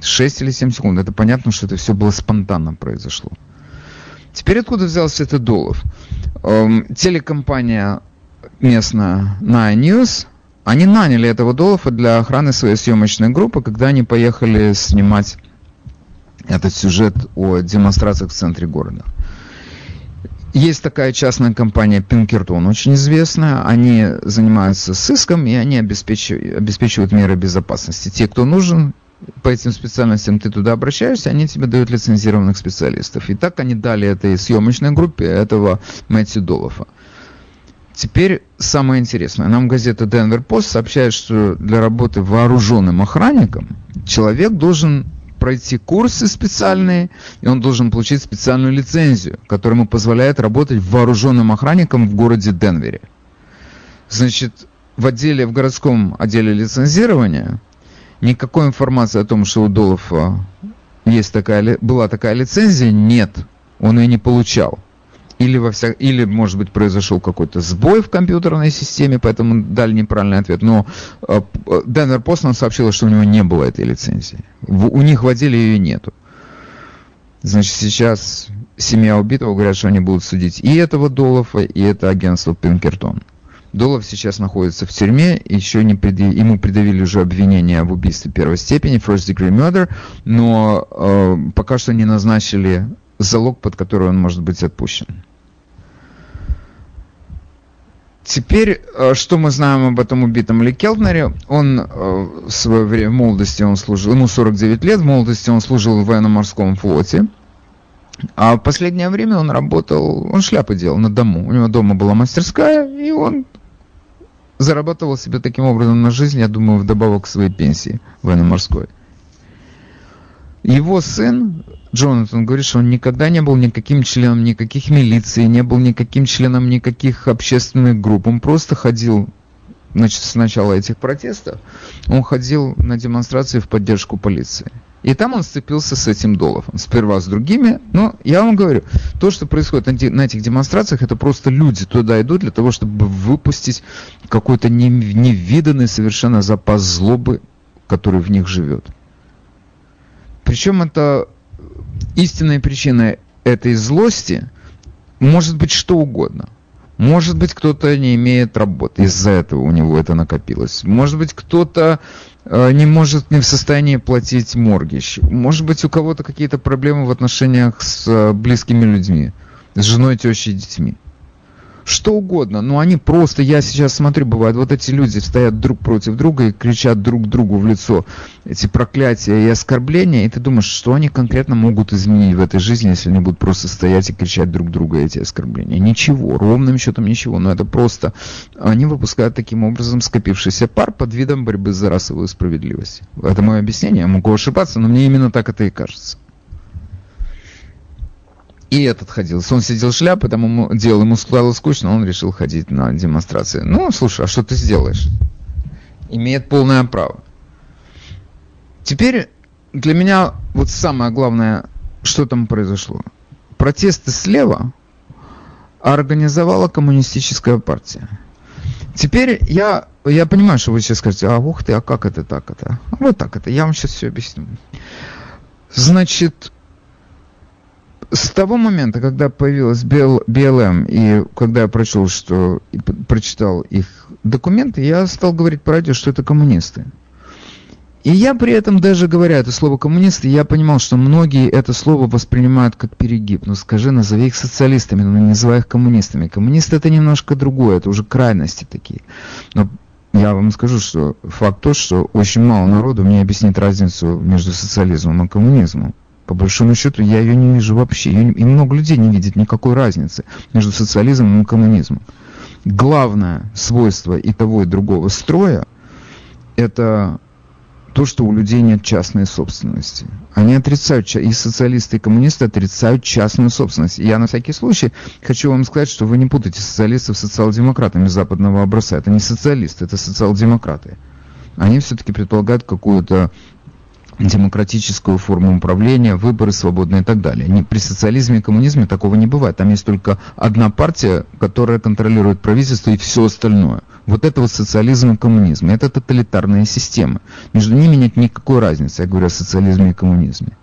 6 или 7 секунд. Это понятно, что это все было спонтанно произошло. Теперь откуда взялся этот Долов? Эм, телекомпания местная Nine News, они наняли этого Долова для охраны своей съемочной группы, когда они поехали снимать этот сюжет о демонстрациях в центре города. Есть такая частная компания Пинкертон, очень известная. Они занимаются сыском, и они обеспечивают, обеспечивают меры безопасности. Те, кто нужен, по этим специальностям ты туда обращаешься, они тебе дают лицензированных специалистов. И так они дали этой съемочной группе этого Мэтью Долофа. Теперь самое интересное. Нам газета Denver Post сообщает, что для работы вооруженным охранником человек должен пройти курсы специальные, и он должен получить специальную лицензию, которая ему позволяет работать вооруженным охранником в городе Денвере. Значит, в отделе, в городском отделе лицензирования Никакой информации о том, что у Долова есть такая, была такая лицензия, нет. Он ее не получал. Или, во вся... Или, может быть, произошел какой-то сбой в компьютерной системе, поэтому дали неправильный ответ. Но Денвер Пост нам сообщила, что у него не было этой лицензии. У них в отделе ее нету. Значит, сейчас семья убитого говорят, что они будут судить и этого Долова, и это агентство Пинкертон. Долов сейчас находится в тюрьме, еще не предъяв... ему предъявили уже обвинение в убийстве первой степени, first degree murder, но э, пока что не назначили залог, под который он может быть отпущен. Теперь, э, что мы знаем об этом убитом Ли Келтнере? Он э, в свое время, в молодости он служил, ему 49 лет, в молодости он служил в военно-морском флоте. А в последнее время он работал, он шляпы делал на дому. У него дома была мастерская, и он зарабатывал себе таким образом на жизнь, я думаю, вдобавок к своей пенсии военно-морской. Его сын, Джонатан, говорит, что он никогда не был никаким членом никаких милиций, не был никаким членом никаких общественных групп. Он просто ходил, значит, с начала этих протестов, он ходил на демонстрации в поддержку полиции. И там он сцепился с этим Долофом. Сперва с другими. Но я вам говорю, то, что происходит на этих демонстрациях, это просто люди туда идут для того, чтобы выпустить какой-то невиданный совершенно запас злобы, который в них живет. Причем это истинная причина этой злости может быть что угодно. Может быть, кто-то не имеет работы, из-за этого у него это накопилось. Может быть, кто-то э, не может, не в состоянии платить моргич. Может быть, у кого-то какие-то проблемы в отношениях с э, близкими людьми, с женой, тещей детьми что угодно, но они просто, я сейчас смотрю, бывает, вот эти люди стоят друг против друга и кричат друг другу в лицо эти проклятия и оскорбления, и ты думаешь, что они конкретно могут изменить в этой жизни, если они будут просто стоять и кричать друг друга эти оскорбления? Ничего, ровным счетом ничего, но это просто, они выпускают таким образом скопившийся пар под видом борьбы за расовую справедливость. Это мое объяснение, я могу ошибаться, но мне именно так это и кажется. И этот ходил. Он сидел в шляпе, там ему делал, ему стало скучно, он решил ходить на демонстрации. Ну, слушай, а что ты сделаешь? Имеет полное право. Теперь для меня вот самое главное, что там произошло. Протесты слева организовала коммунистическая партия. Теперь я, я понимаю, что вы сейчас скажете, а ух ты, а как это так это? Вот так это, я вам сейчас все объясню. Значит, с того момента, когда появилась БЛМ, и когда я прочел, что прочитал их документы, я стал говорить по радио, что это коммунисты. И я при этом, даже говоря это слово коммунисты, я понимал, что многие это слово воспринимают как перегиб. Ну скажи, назови их социалистами, но не называй их коммунистами. Коммунисты это немножко другое, это уже крайности такие. Но я вам скажу, что факт тот, что очень мало народу мне объяснит разницу между социализмом и коммунизмом. По большому счету, я ее не вижу вообще. и много людей не видит никакой разницы между социализмом и коммунизмом. Главное свойство и того, и другого строя – это то, что у людей нет частной собственности. Они отрицают, и социалисты, и коммунисты отрицают частную собственность. Я на всякий случай хочу вам сказать, что вы не путаете социалистов с социал-демократами западного образца. Это не социалисты, это социал-демократы. Они все-таки предполагают какую-то демократическую форму управления, выборы свободные и так далее. Не, при социализме и коммунизме такого не бывает. Там есть только одна партия, которая контролирует правительство и все остальное. Вот это вот социализм и коммунизм. Это тоталитарные системы. Между ними нет никакой разницы, я говорю о социализме и коммунизме.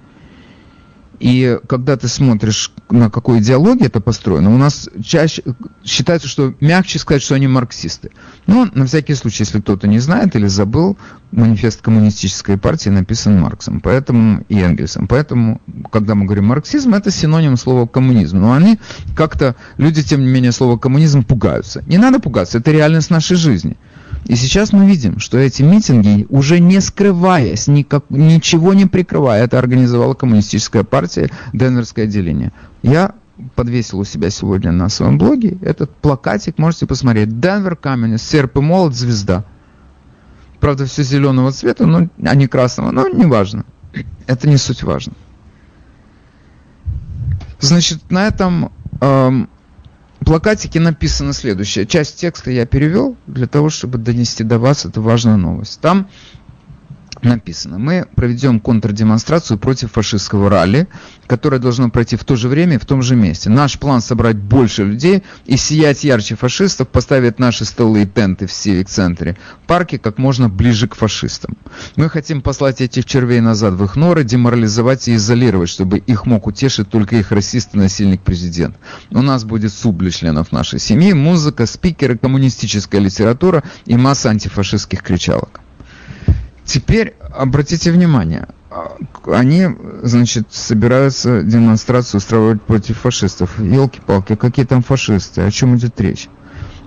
И когда ты смотришь, на какой идеологии это построено, у нас чаще считается, что мягче сказать, что они марксисты. Но на всякий случай, если кто-то не знает или забыл, манифест коммунистической партии написан Марксом поэтому и Энгельсом. Поэтому, когда мы говорим марксизм, это синоним слова коммунизм. Но они как-то, люди, тем не менее, слово коммунизм пугаются. Не надо пугаться, это реальность нашей жизни. И сейчас мы видим, что эти митинги, уже не скрываясь, никак, ничего не прикрывая, это организовала коммунистическая партия, Денверское отделение. Я подвесил у себя сегодня на своем блоге этот плакатик, можете посмотреть. Денвер Каменец, серп и молот, звезда. Правда, все зеленого цвета, но, а не красного, но неважно. Это не суть важно. Значит, на этом эм, плакатике написано следующее. Часть текста я перевел для того, чтобы донести до вас эту важную новость. Там написано, мы проведем контрдемонстрацию против фашистского ралли, которое должно пройти в то же время и в том же месте. Наш план собрать больше людей и сиять ярче фашистов, поставить наши столы и тенты в Сивик-центре, парки как можно ближе к фашистам. Мы хотим послать этих червей назад в их норы, деморализовать и изолировать, чтобы их мог утешить только их расист и насильник президент. У нас будет суд для членов нашей семьи, музыка, спикеры, коммунистическая литература и масса антифашистских кричалок. Теперь обратите внимание, они, значит, собираются демонстрацию устраивать против фашистов. Елки-палки, какие там фашисты, о чем идет речь?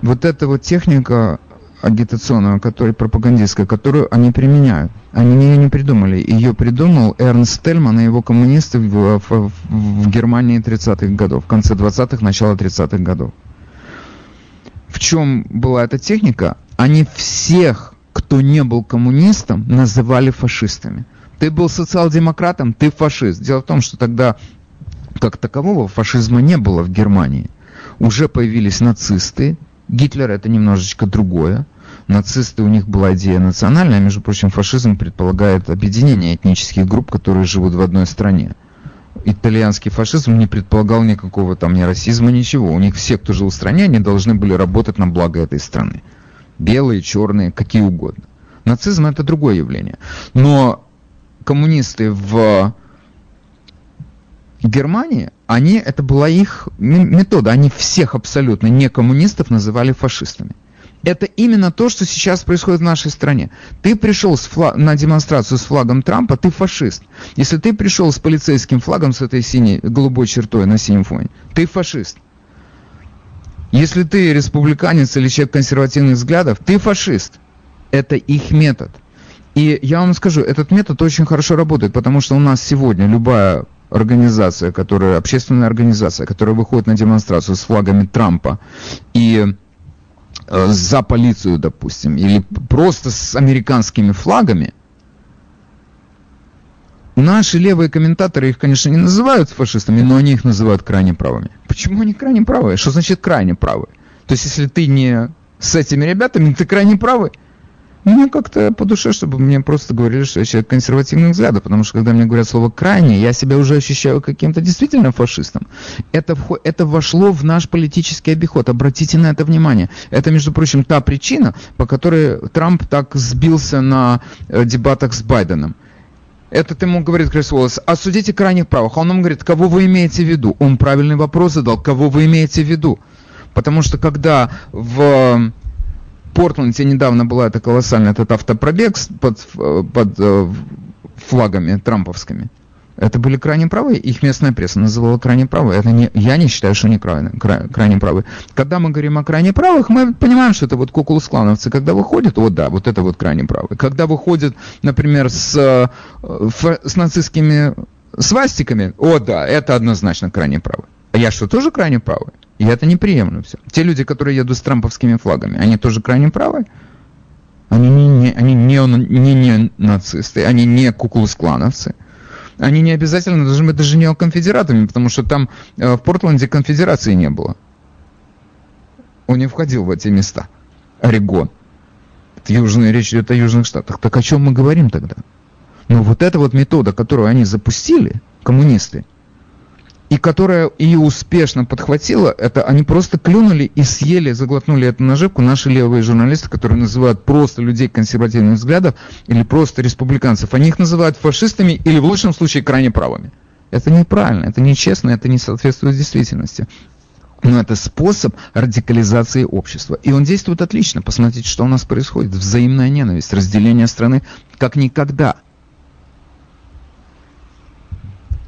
Вот эта вот техника агитационная, которая пропагандистская, которую они применяют. Они ее не придумали. Ее придумал Эрнст Тельман и его коммунисты в, в, в Германии 30-х годов, в конце 20-х, начало 30-х годов. В чем была эта техника? Они всех кто не был коммунистом, называли фашистами. Ты был социал-демократом, ты фашист. Дело в том, что тогда как такового фашизма не было в Германии. Уже появились нацисты. Гитлер это немножечко другое. Нацисты, у них была идея национальная, между прочим, фашизм предполагает объединение этнических групп, которые живут в одной стране. Итальянский фашизм не предполагал никакого там ни расизма, ничего. У них все, кто жил в стране, они должны были работать на благо этой страны белые, черные, какие угодно. Нацизм это другое явление. Но коммунисты в Германии, они, это была их метода, они всех абсолютно не коммунистов называли фашистами. Это именно то, что сейчас происходит в нашей стране. Ты пришел с флаг, на демонстрацию с флагом Трампа, ты фашист. Если ты пришел с полицейским флагом, с этой синей, голубой чертой на синем фоне, ты фашист. Если ты республиканец или человек консервативных взглядов, ты фашист. Это их метод. И я вам скажу, этот метод очень хорошо работает, потому что у нас сегодня любая организация, которая, общественная организация, которая выходит на демонстрацию с флагами Трампа и э, за полицию, допустим, или просто с американскими флагами, Наши левые комментаторы их, конечно, не называют фашистами, но они их называют крайне правыми. Почему они крайне правые? Что значит крайне правые? То есть, если ты не с этими ребятами, ты крайне правый. Мне как-то по душе, чтобы мне просто говорили, что я человек консервативных взглядов, потому что когда мне говорят слово «крайне», я себя уже ощущаю каким-то действительно фашистом. Это, это вошло в наш политический обиход, обратите на это внимание. Это, между прочим, та причина, по которой Трамп так сбился на э, дебатах с Байденом Этот ему говорит Крис Уоллес, осудите крайних правых. А он ему говорит, кого вы имеете в виду? Он правильный вопрос задал, кого вы имеете в виду? Потому что когда в Портленде недавно была эта колоссальная этот автопробег под, под э, флагами трамповскими, это были крайне правые, их местная пресса называла крайне правые. Это не, я не считаю, что они крайне, край, крайне правые. Когда мы говорим о крайне правых, мы понимаем, что это вот кукулус-клановцы. Когда выходят, вот да, вот это вот крайне правые. Когда выходят, например, с, э, с нацистскими свастиками, о да, это однозначно крайне правые. А я что, тоже крайне правый? И это не приемлемо все. Те люди, которые едут с трамповскими флагами, они тоже крайне правые? Они не, не, они не, не, не нацисты, они не куклус-клановцы они не обязательно должны быть даже неоконфедератами, потому что там э, в Портленде конфедерации не было. Он не входил в эти места. Орегон. Это южная, речь идет о Южных Штатах. Так о чем мы говорим тогда? Ну вот эта вот метода, которую они запустили, коммунисты, и которая ее успешно подхватила, это они просто клюнули и съели, заглотнули эту наживку наши левые журналисты, которые называют просто людей консервативных взглядов или просто республиканцев. Они их называют фашистами или в лучшем случае крайне правыми. Это неправильно, это нечестно, это не соответствует действительности. Но это способ радикализации общества. И он действует отлично. Посмотрите, что у нас происходит. Взаимная ненависть, разделение страны как никогда –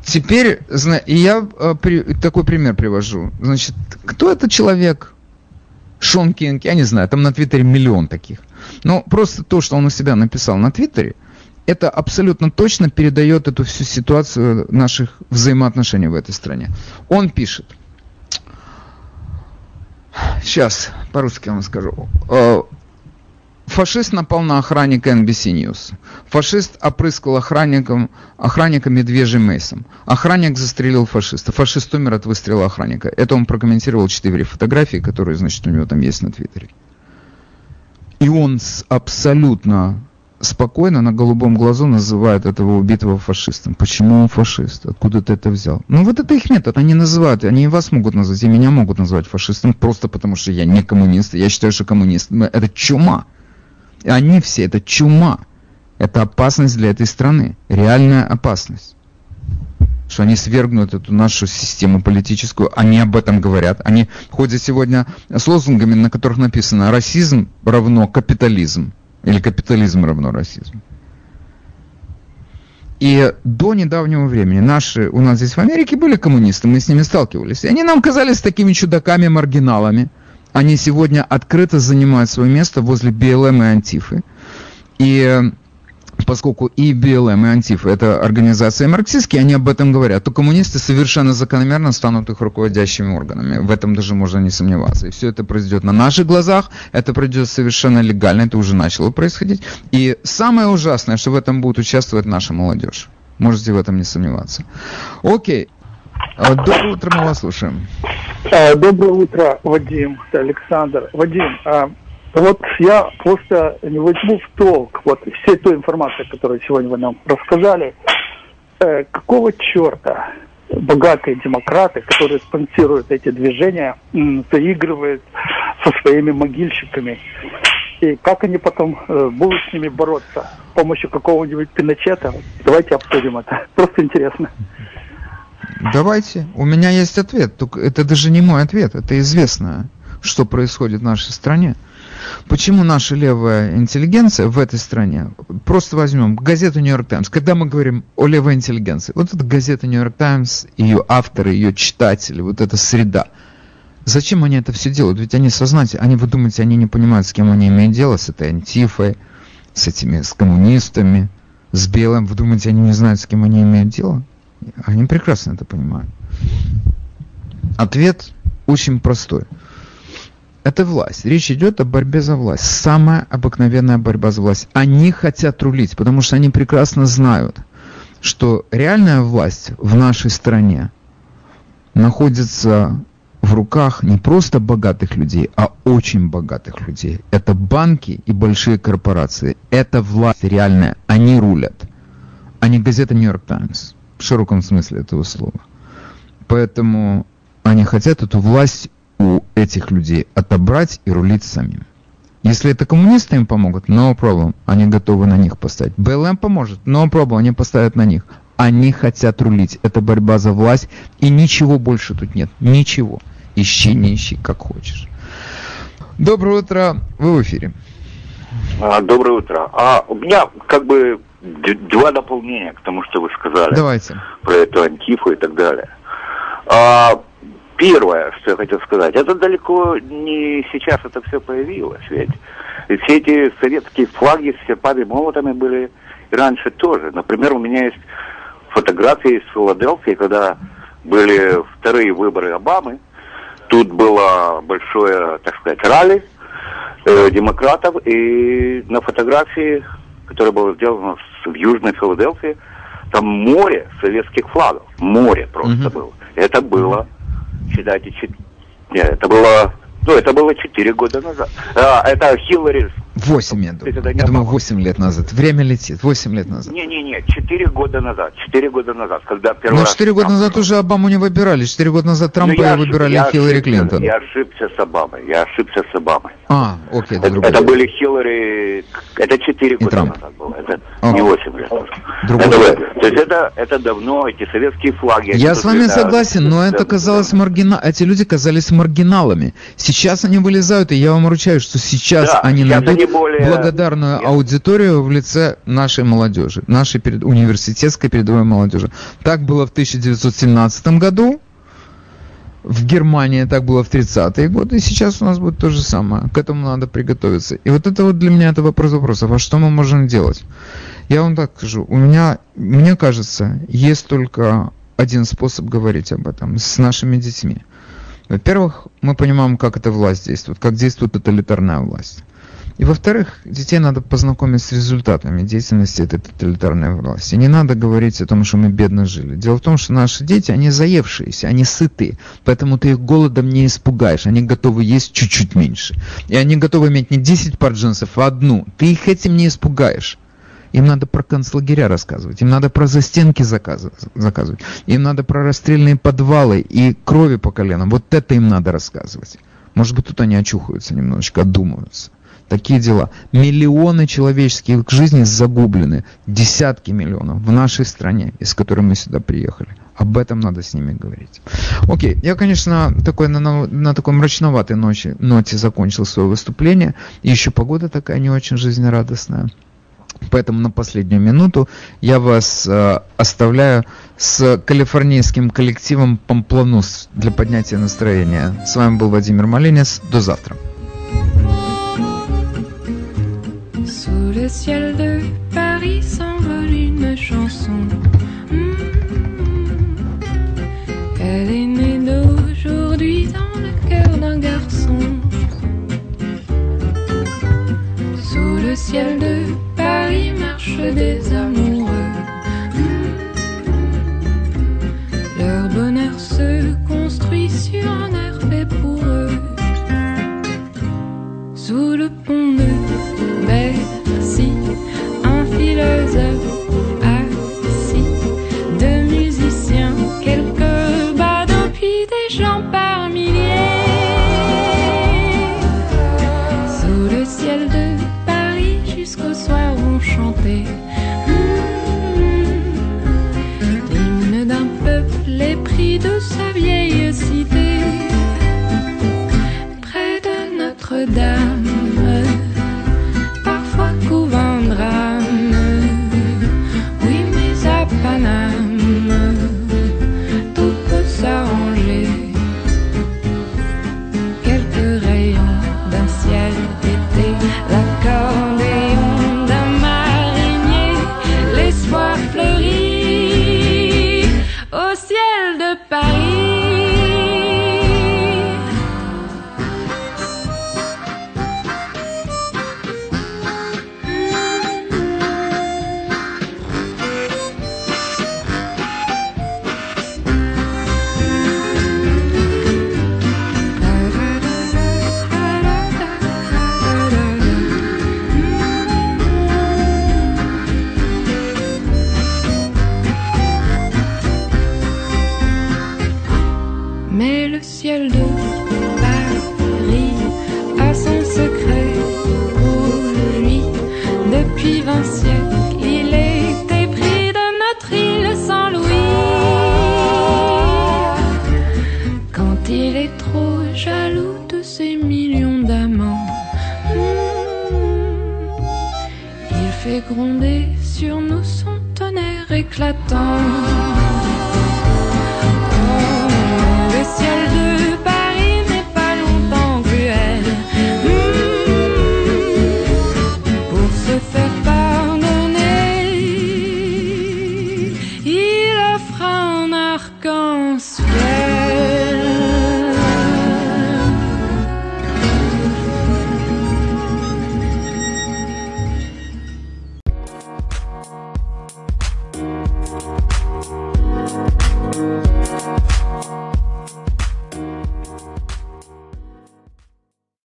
Теперь, и я э, такой пример привожу. Значит, кто этот человек? Шон Кинг, я не знаю, там на Твиттере миллион таких. Но просто то, что он у себя написал на Твиттере, это абсолютно точно передает эту всю ситуацию наших взаимоотношений в этой стране. Он пишет. Сейчас, по-русски вам скажу. Э, Фашист напал на охранника NBC News. Фашист опрыскал охранником, охранника медвежьим мейсом. Охранник застрелил фашиста. Фашист умер от выстрела охранника. Это он прокомментировал четыре фотографии, которые, значит, у него там есть на Твиттере. И он абсолютно спокойно на голубом глазу называет этого убитого фашистом. Почему он фашист? Откуда ты это взял? Ну вот это их метод. Они называют, они вас могут назвать, и меня могут назвать фашистом, просто потому что я не коммунист. Я считаю, что коммунист это чума. Они все, это чума. Это опасность для этой страны. Реальная опасность. Что они свергнут эту нашу систему политическую. Они об этом говорят. Они ходят сегодня с лозунгами, на которых написано «расизм равно капитализм». Или «капитализм равно расизм». И до недавнего времени наши, у нас здесь в Америке были коммунисты, мы с ними сталкивались. И они нам казались такими чудаками, маргиналами – они сегодня открыто занимают свое место возле БЛМ и Антифы. И э, поскольку и БЛМ, и Антифа это организации марксистские, они об этом говорят, то коммунисты совершенно закономерно станут их руководящими органами. В этом даже можно не сомневаться. И все это произойдет на наших глазах, это произойдет совершенно легально, это уже начало происходить. И самое ужасное, что в этом будет участвовать наша молодежь. Можете в этом не сомневаться. Окей. А, доброе утро, мы вас слушаем. А, доброе утро, Вадим, Александр. Вадим, а, вот я просто не возьму в толк вот всей той информации, которую сегодня вы нам рассказали. Э, какого черта богатые демократы, которые спонсируют эти движения, заигрывают со своими могильщиками? И как они потом э, будут с ними бороться? С помощью какого-нибудь Пиночета? Давайте обсудим это. Просто интересно. Давайте. У меня есть ответ. Только это даже не мой ответ. Это известно, что происходит в нашей стране. Почему наша левая интеллигенция в этой стране? Просто возьмем газету «Нью-Йорк Таймс». Когда мы говорим о левой интеллигенции, вот эта газета «Нью-Йорк Таймс», ее авторы, ее читатели, вот эта среда. Зачем они это все делают? Ведь они сознательно, они, вы думаете, они не понимают, с кем они имеют дело, с этой антифой, с этими, с коммунистами, с белым. Вы думаете, они не знают, с кем они имеют дело? Они прекрасно это понимают. Ответ очень простой. Это власть. Речь идет о борьбе за власть. Самая обыкновенная борьба за власть. Они хотят рулить, потому что они прекрасно знают, что реальная власть в нашей стране находится в руках не просто богатых людей, а очень богатых людей. Это банки и большие корпорации. Это власть реальная. Они рулят. А не газета «Нью-Йорк Таймс» в широком смысле этого слова. Поэтому они хотят эту власть у этих людей отобрать и рулить самим. Если это коммунисты им помогут, no problem, они готовы на них поставить. БЛМ поможет, no problem, они поставят на них. Они хотят рулить. Это борьба за власть, и ничего больше тут нет. Ничего. Ищи, не ищи, как хочешь. Доброе утро, вы в эфире. А, доброе утро. А у меня как бы два дополнения к тому, что вы сказали. Давайте. Про эту антифу и так далее. А, Первое, что я хотел сказать, это далеко не сейчас это все появилось, ведь. И все эти советские флаги с серпами молотами были и раньше тоже. Например, у меня есть фотографии из Филадельфии, когда были вторые выборы Обамы. Тут было большое, так сказать, ралли э, демократов, и на фотографии, которая была сделана в Южной Филадельфии, там море советских флагов. Море просто mm-hmm. было. Это было считайте, нет, это было, ну, это было 4 года назад. А, это Хиллари 8, я думаю. Я думаю, 8 лет назад. Время летит. 8 лет назад. Не-не-не, 4 года назад. 4 года назад, когда первый Но 4 года назад уже Обаму не выбирали. 4 года назад ну, Трампа я выбирали я Хиллари ошибся, Клинтон. Я ошибся с Обамой. Я ошибся с Обамой. А, окей, это, это, это были Хиллари... Это 4 года Трамп. назад было. Это okay. не 8 лет назад. Это, то есть это, это давно, эти советские флаги. Я с вами летают, согласен, но это казалось маргина... Эти люди казались маргиналами. Сейчас они вылезают, и я вам ручаюсь, что сейчас да, они найдут они более... благодарную Нет. аудиторию в лице нашей молодежи, нашей перед, университетской передовой молодежи. Так было в 1917 году, в Германии так было в 30-е годы, и сейчас у нас будет то же самое. К этому надо приготовиться. И вот это вот для меня это вопрос вопросов. А что мы можем делать? Я вам так скажу. У меня, мне кажется, есть только один способ говорить об этом с нашими детьми. Во-первых, мы понимаем, как эта власть действует, как действует тоталитарная власть. И во-вторых, детей надо познакомить с результатами деятельности этой тоталитарной власти. Не надо говорить о том, что мы бедно жили. Дело в том, что наши дети, они заевшиеся, они сыты, поэтому ты их голодом не испугаешь. Они готовы есть чуть-чуть меньше. И они готовы иметь не 10 пар джинсов, а одну. Ты их этим не испугаешь. Им надо про концлагеря рассказывать, им надо про застенки заказывать, им надо про расстрельные подвалы и крови по коленам. Вот это им надо рассказывать. Может быть, тут они очухаются немножечко, одумываются. Такие дела. Миллионы человеческих жизней загублены. Десятки миллионов в нашей стране, из которой мы сюда приехали. Об этом надо с ними говорить. Окей, я, конечно, такой, на, на такой мрачноватой ночи, ноте закончил свое выступление. И еще погода такая не очень жизнерадостная. Поэтому на последнюю минуту я вас э, оставляю с калифорнийским коллективом Пампланус для поднятия настроения. С вами был Владимир Малинец. До завтра. Le ciel de Paris s'envole une chanson. Hmm. Elle est née d'aujourd'hui dans le cœur d'un garçon. Sous le ciel de Paris marchent des amoureux. Hmm. Leur bonheur se construit sur un air fait pour eux. Sous le pont de assis, de musiciens, quelques badauds, puis des gens par milliers. Sous le ciel de Paris, jusqu'au soir vont chanter. L'hymne d'un peuple épris de sa vieille cité, près de Notre-Dame.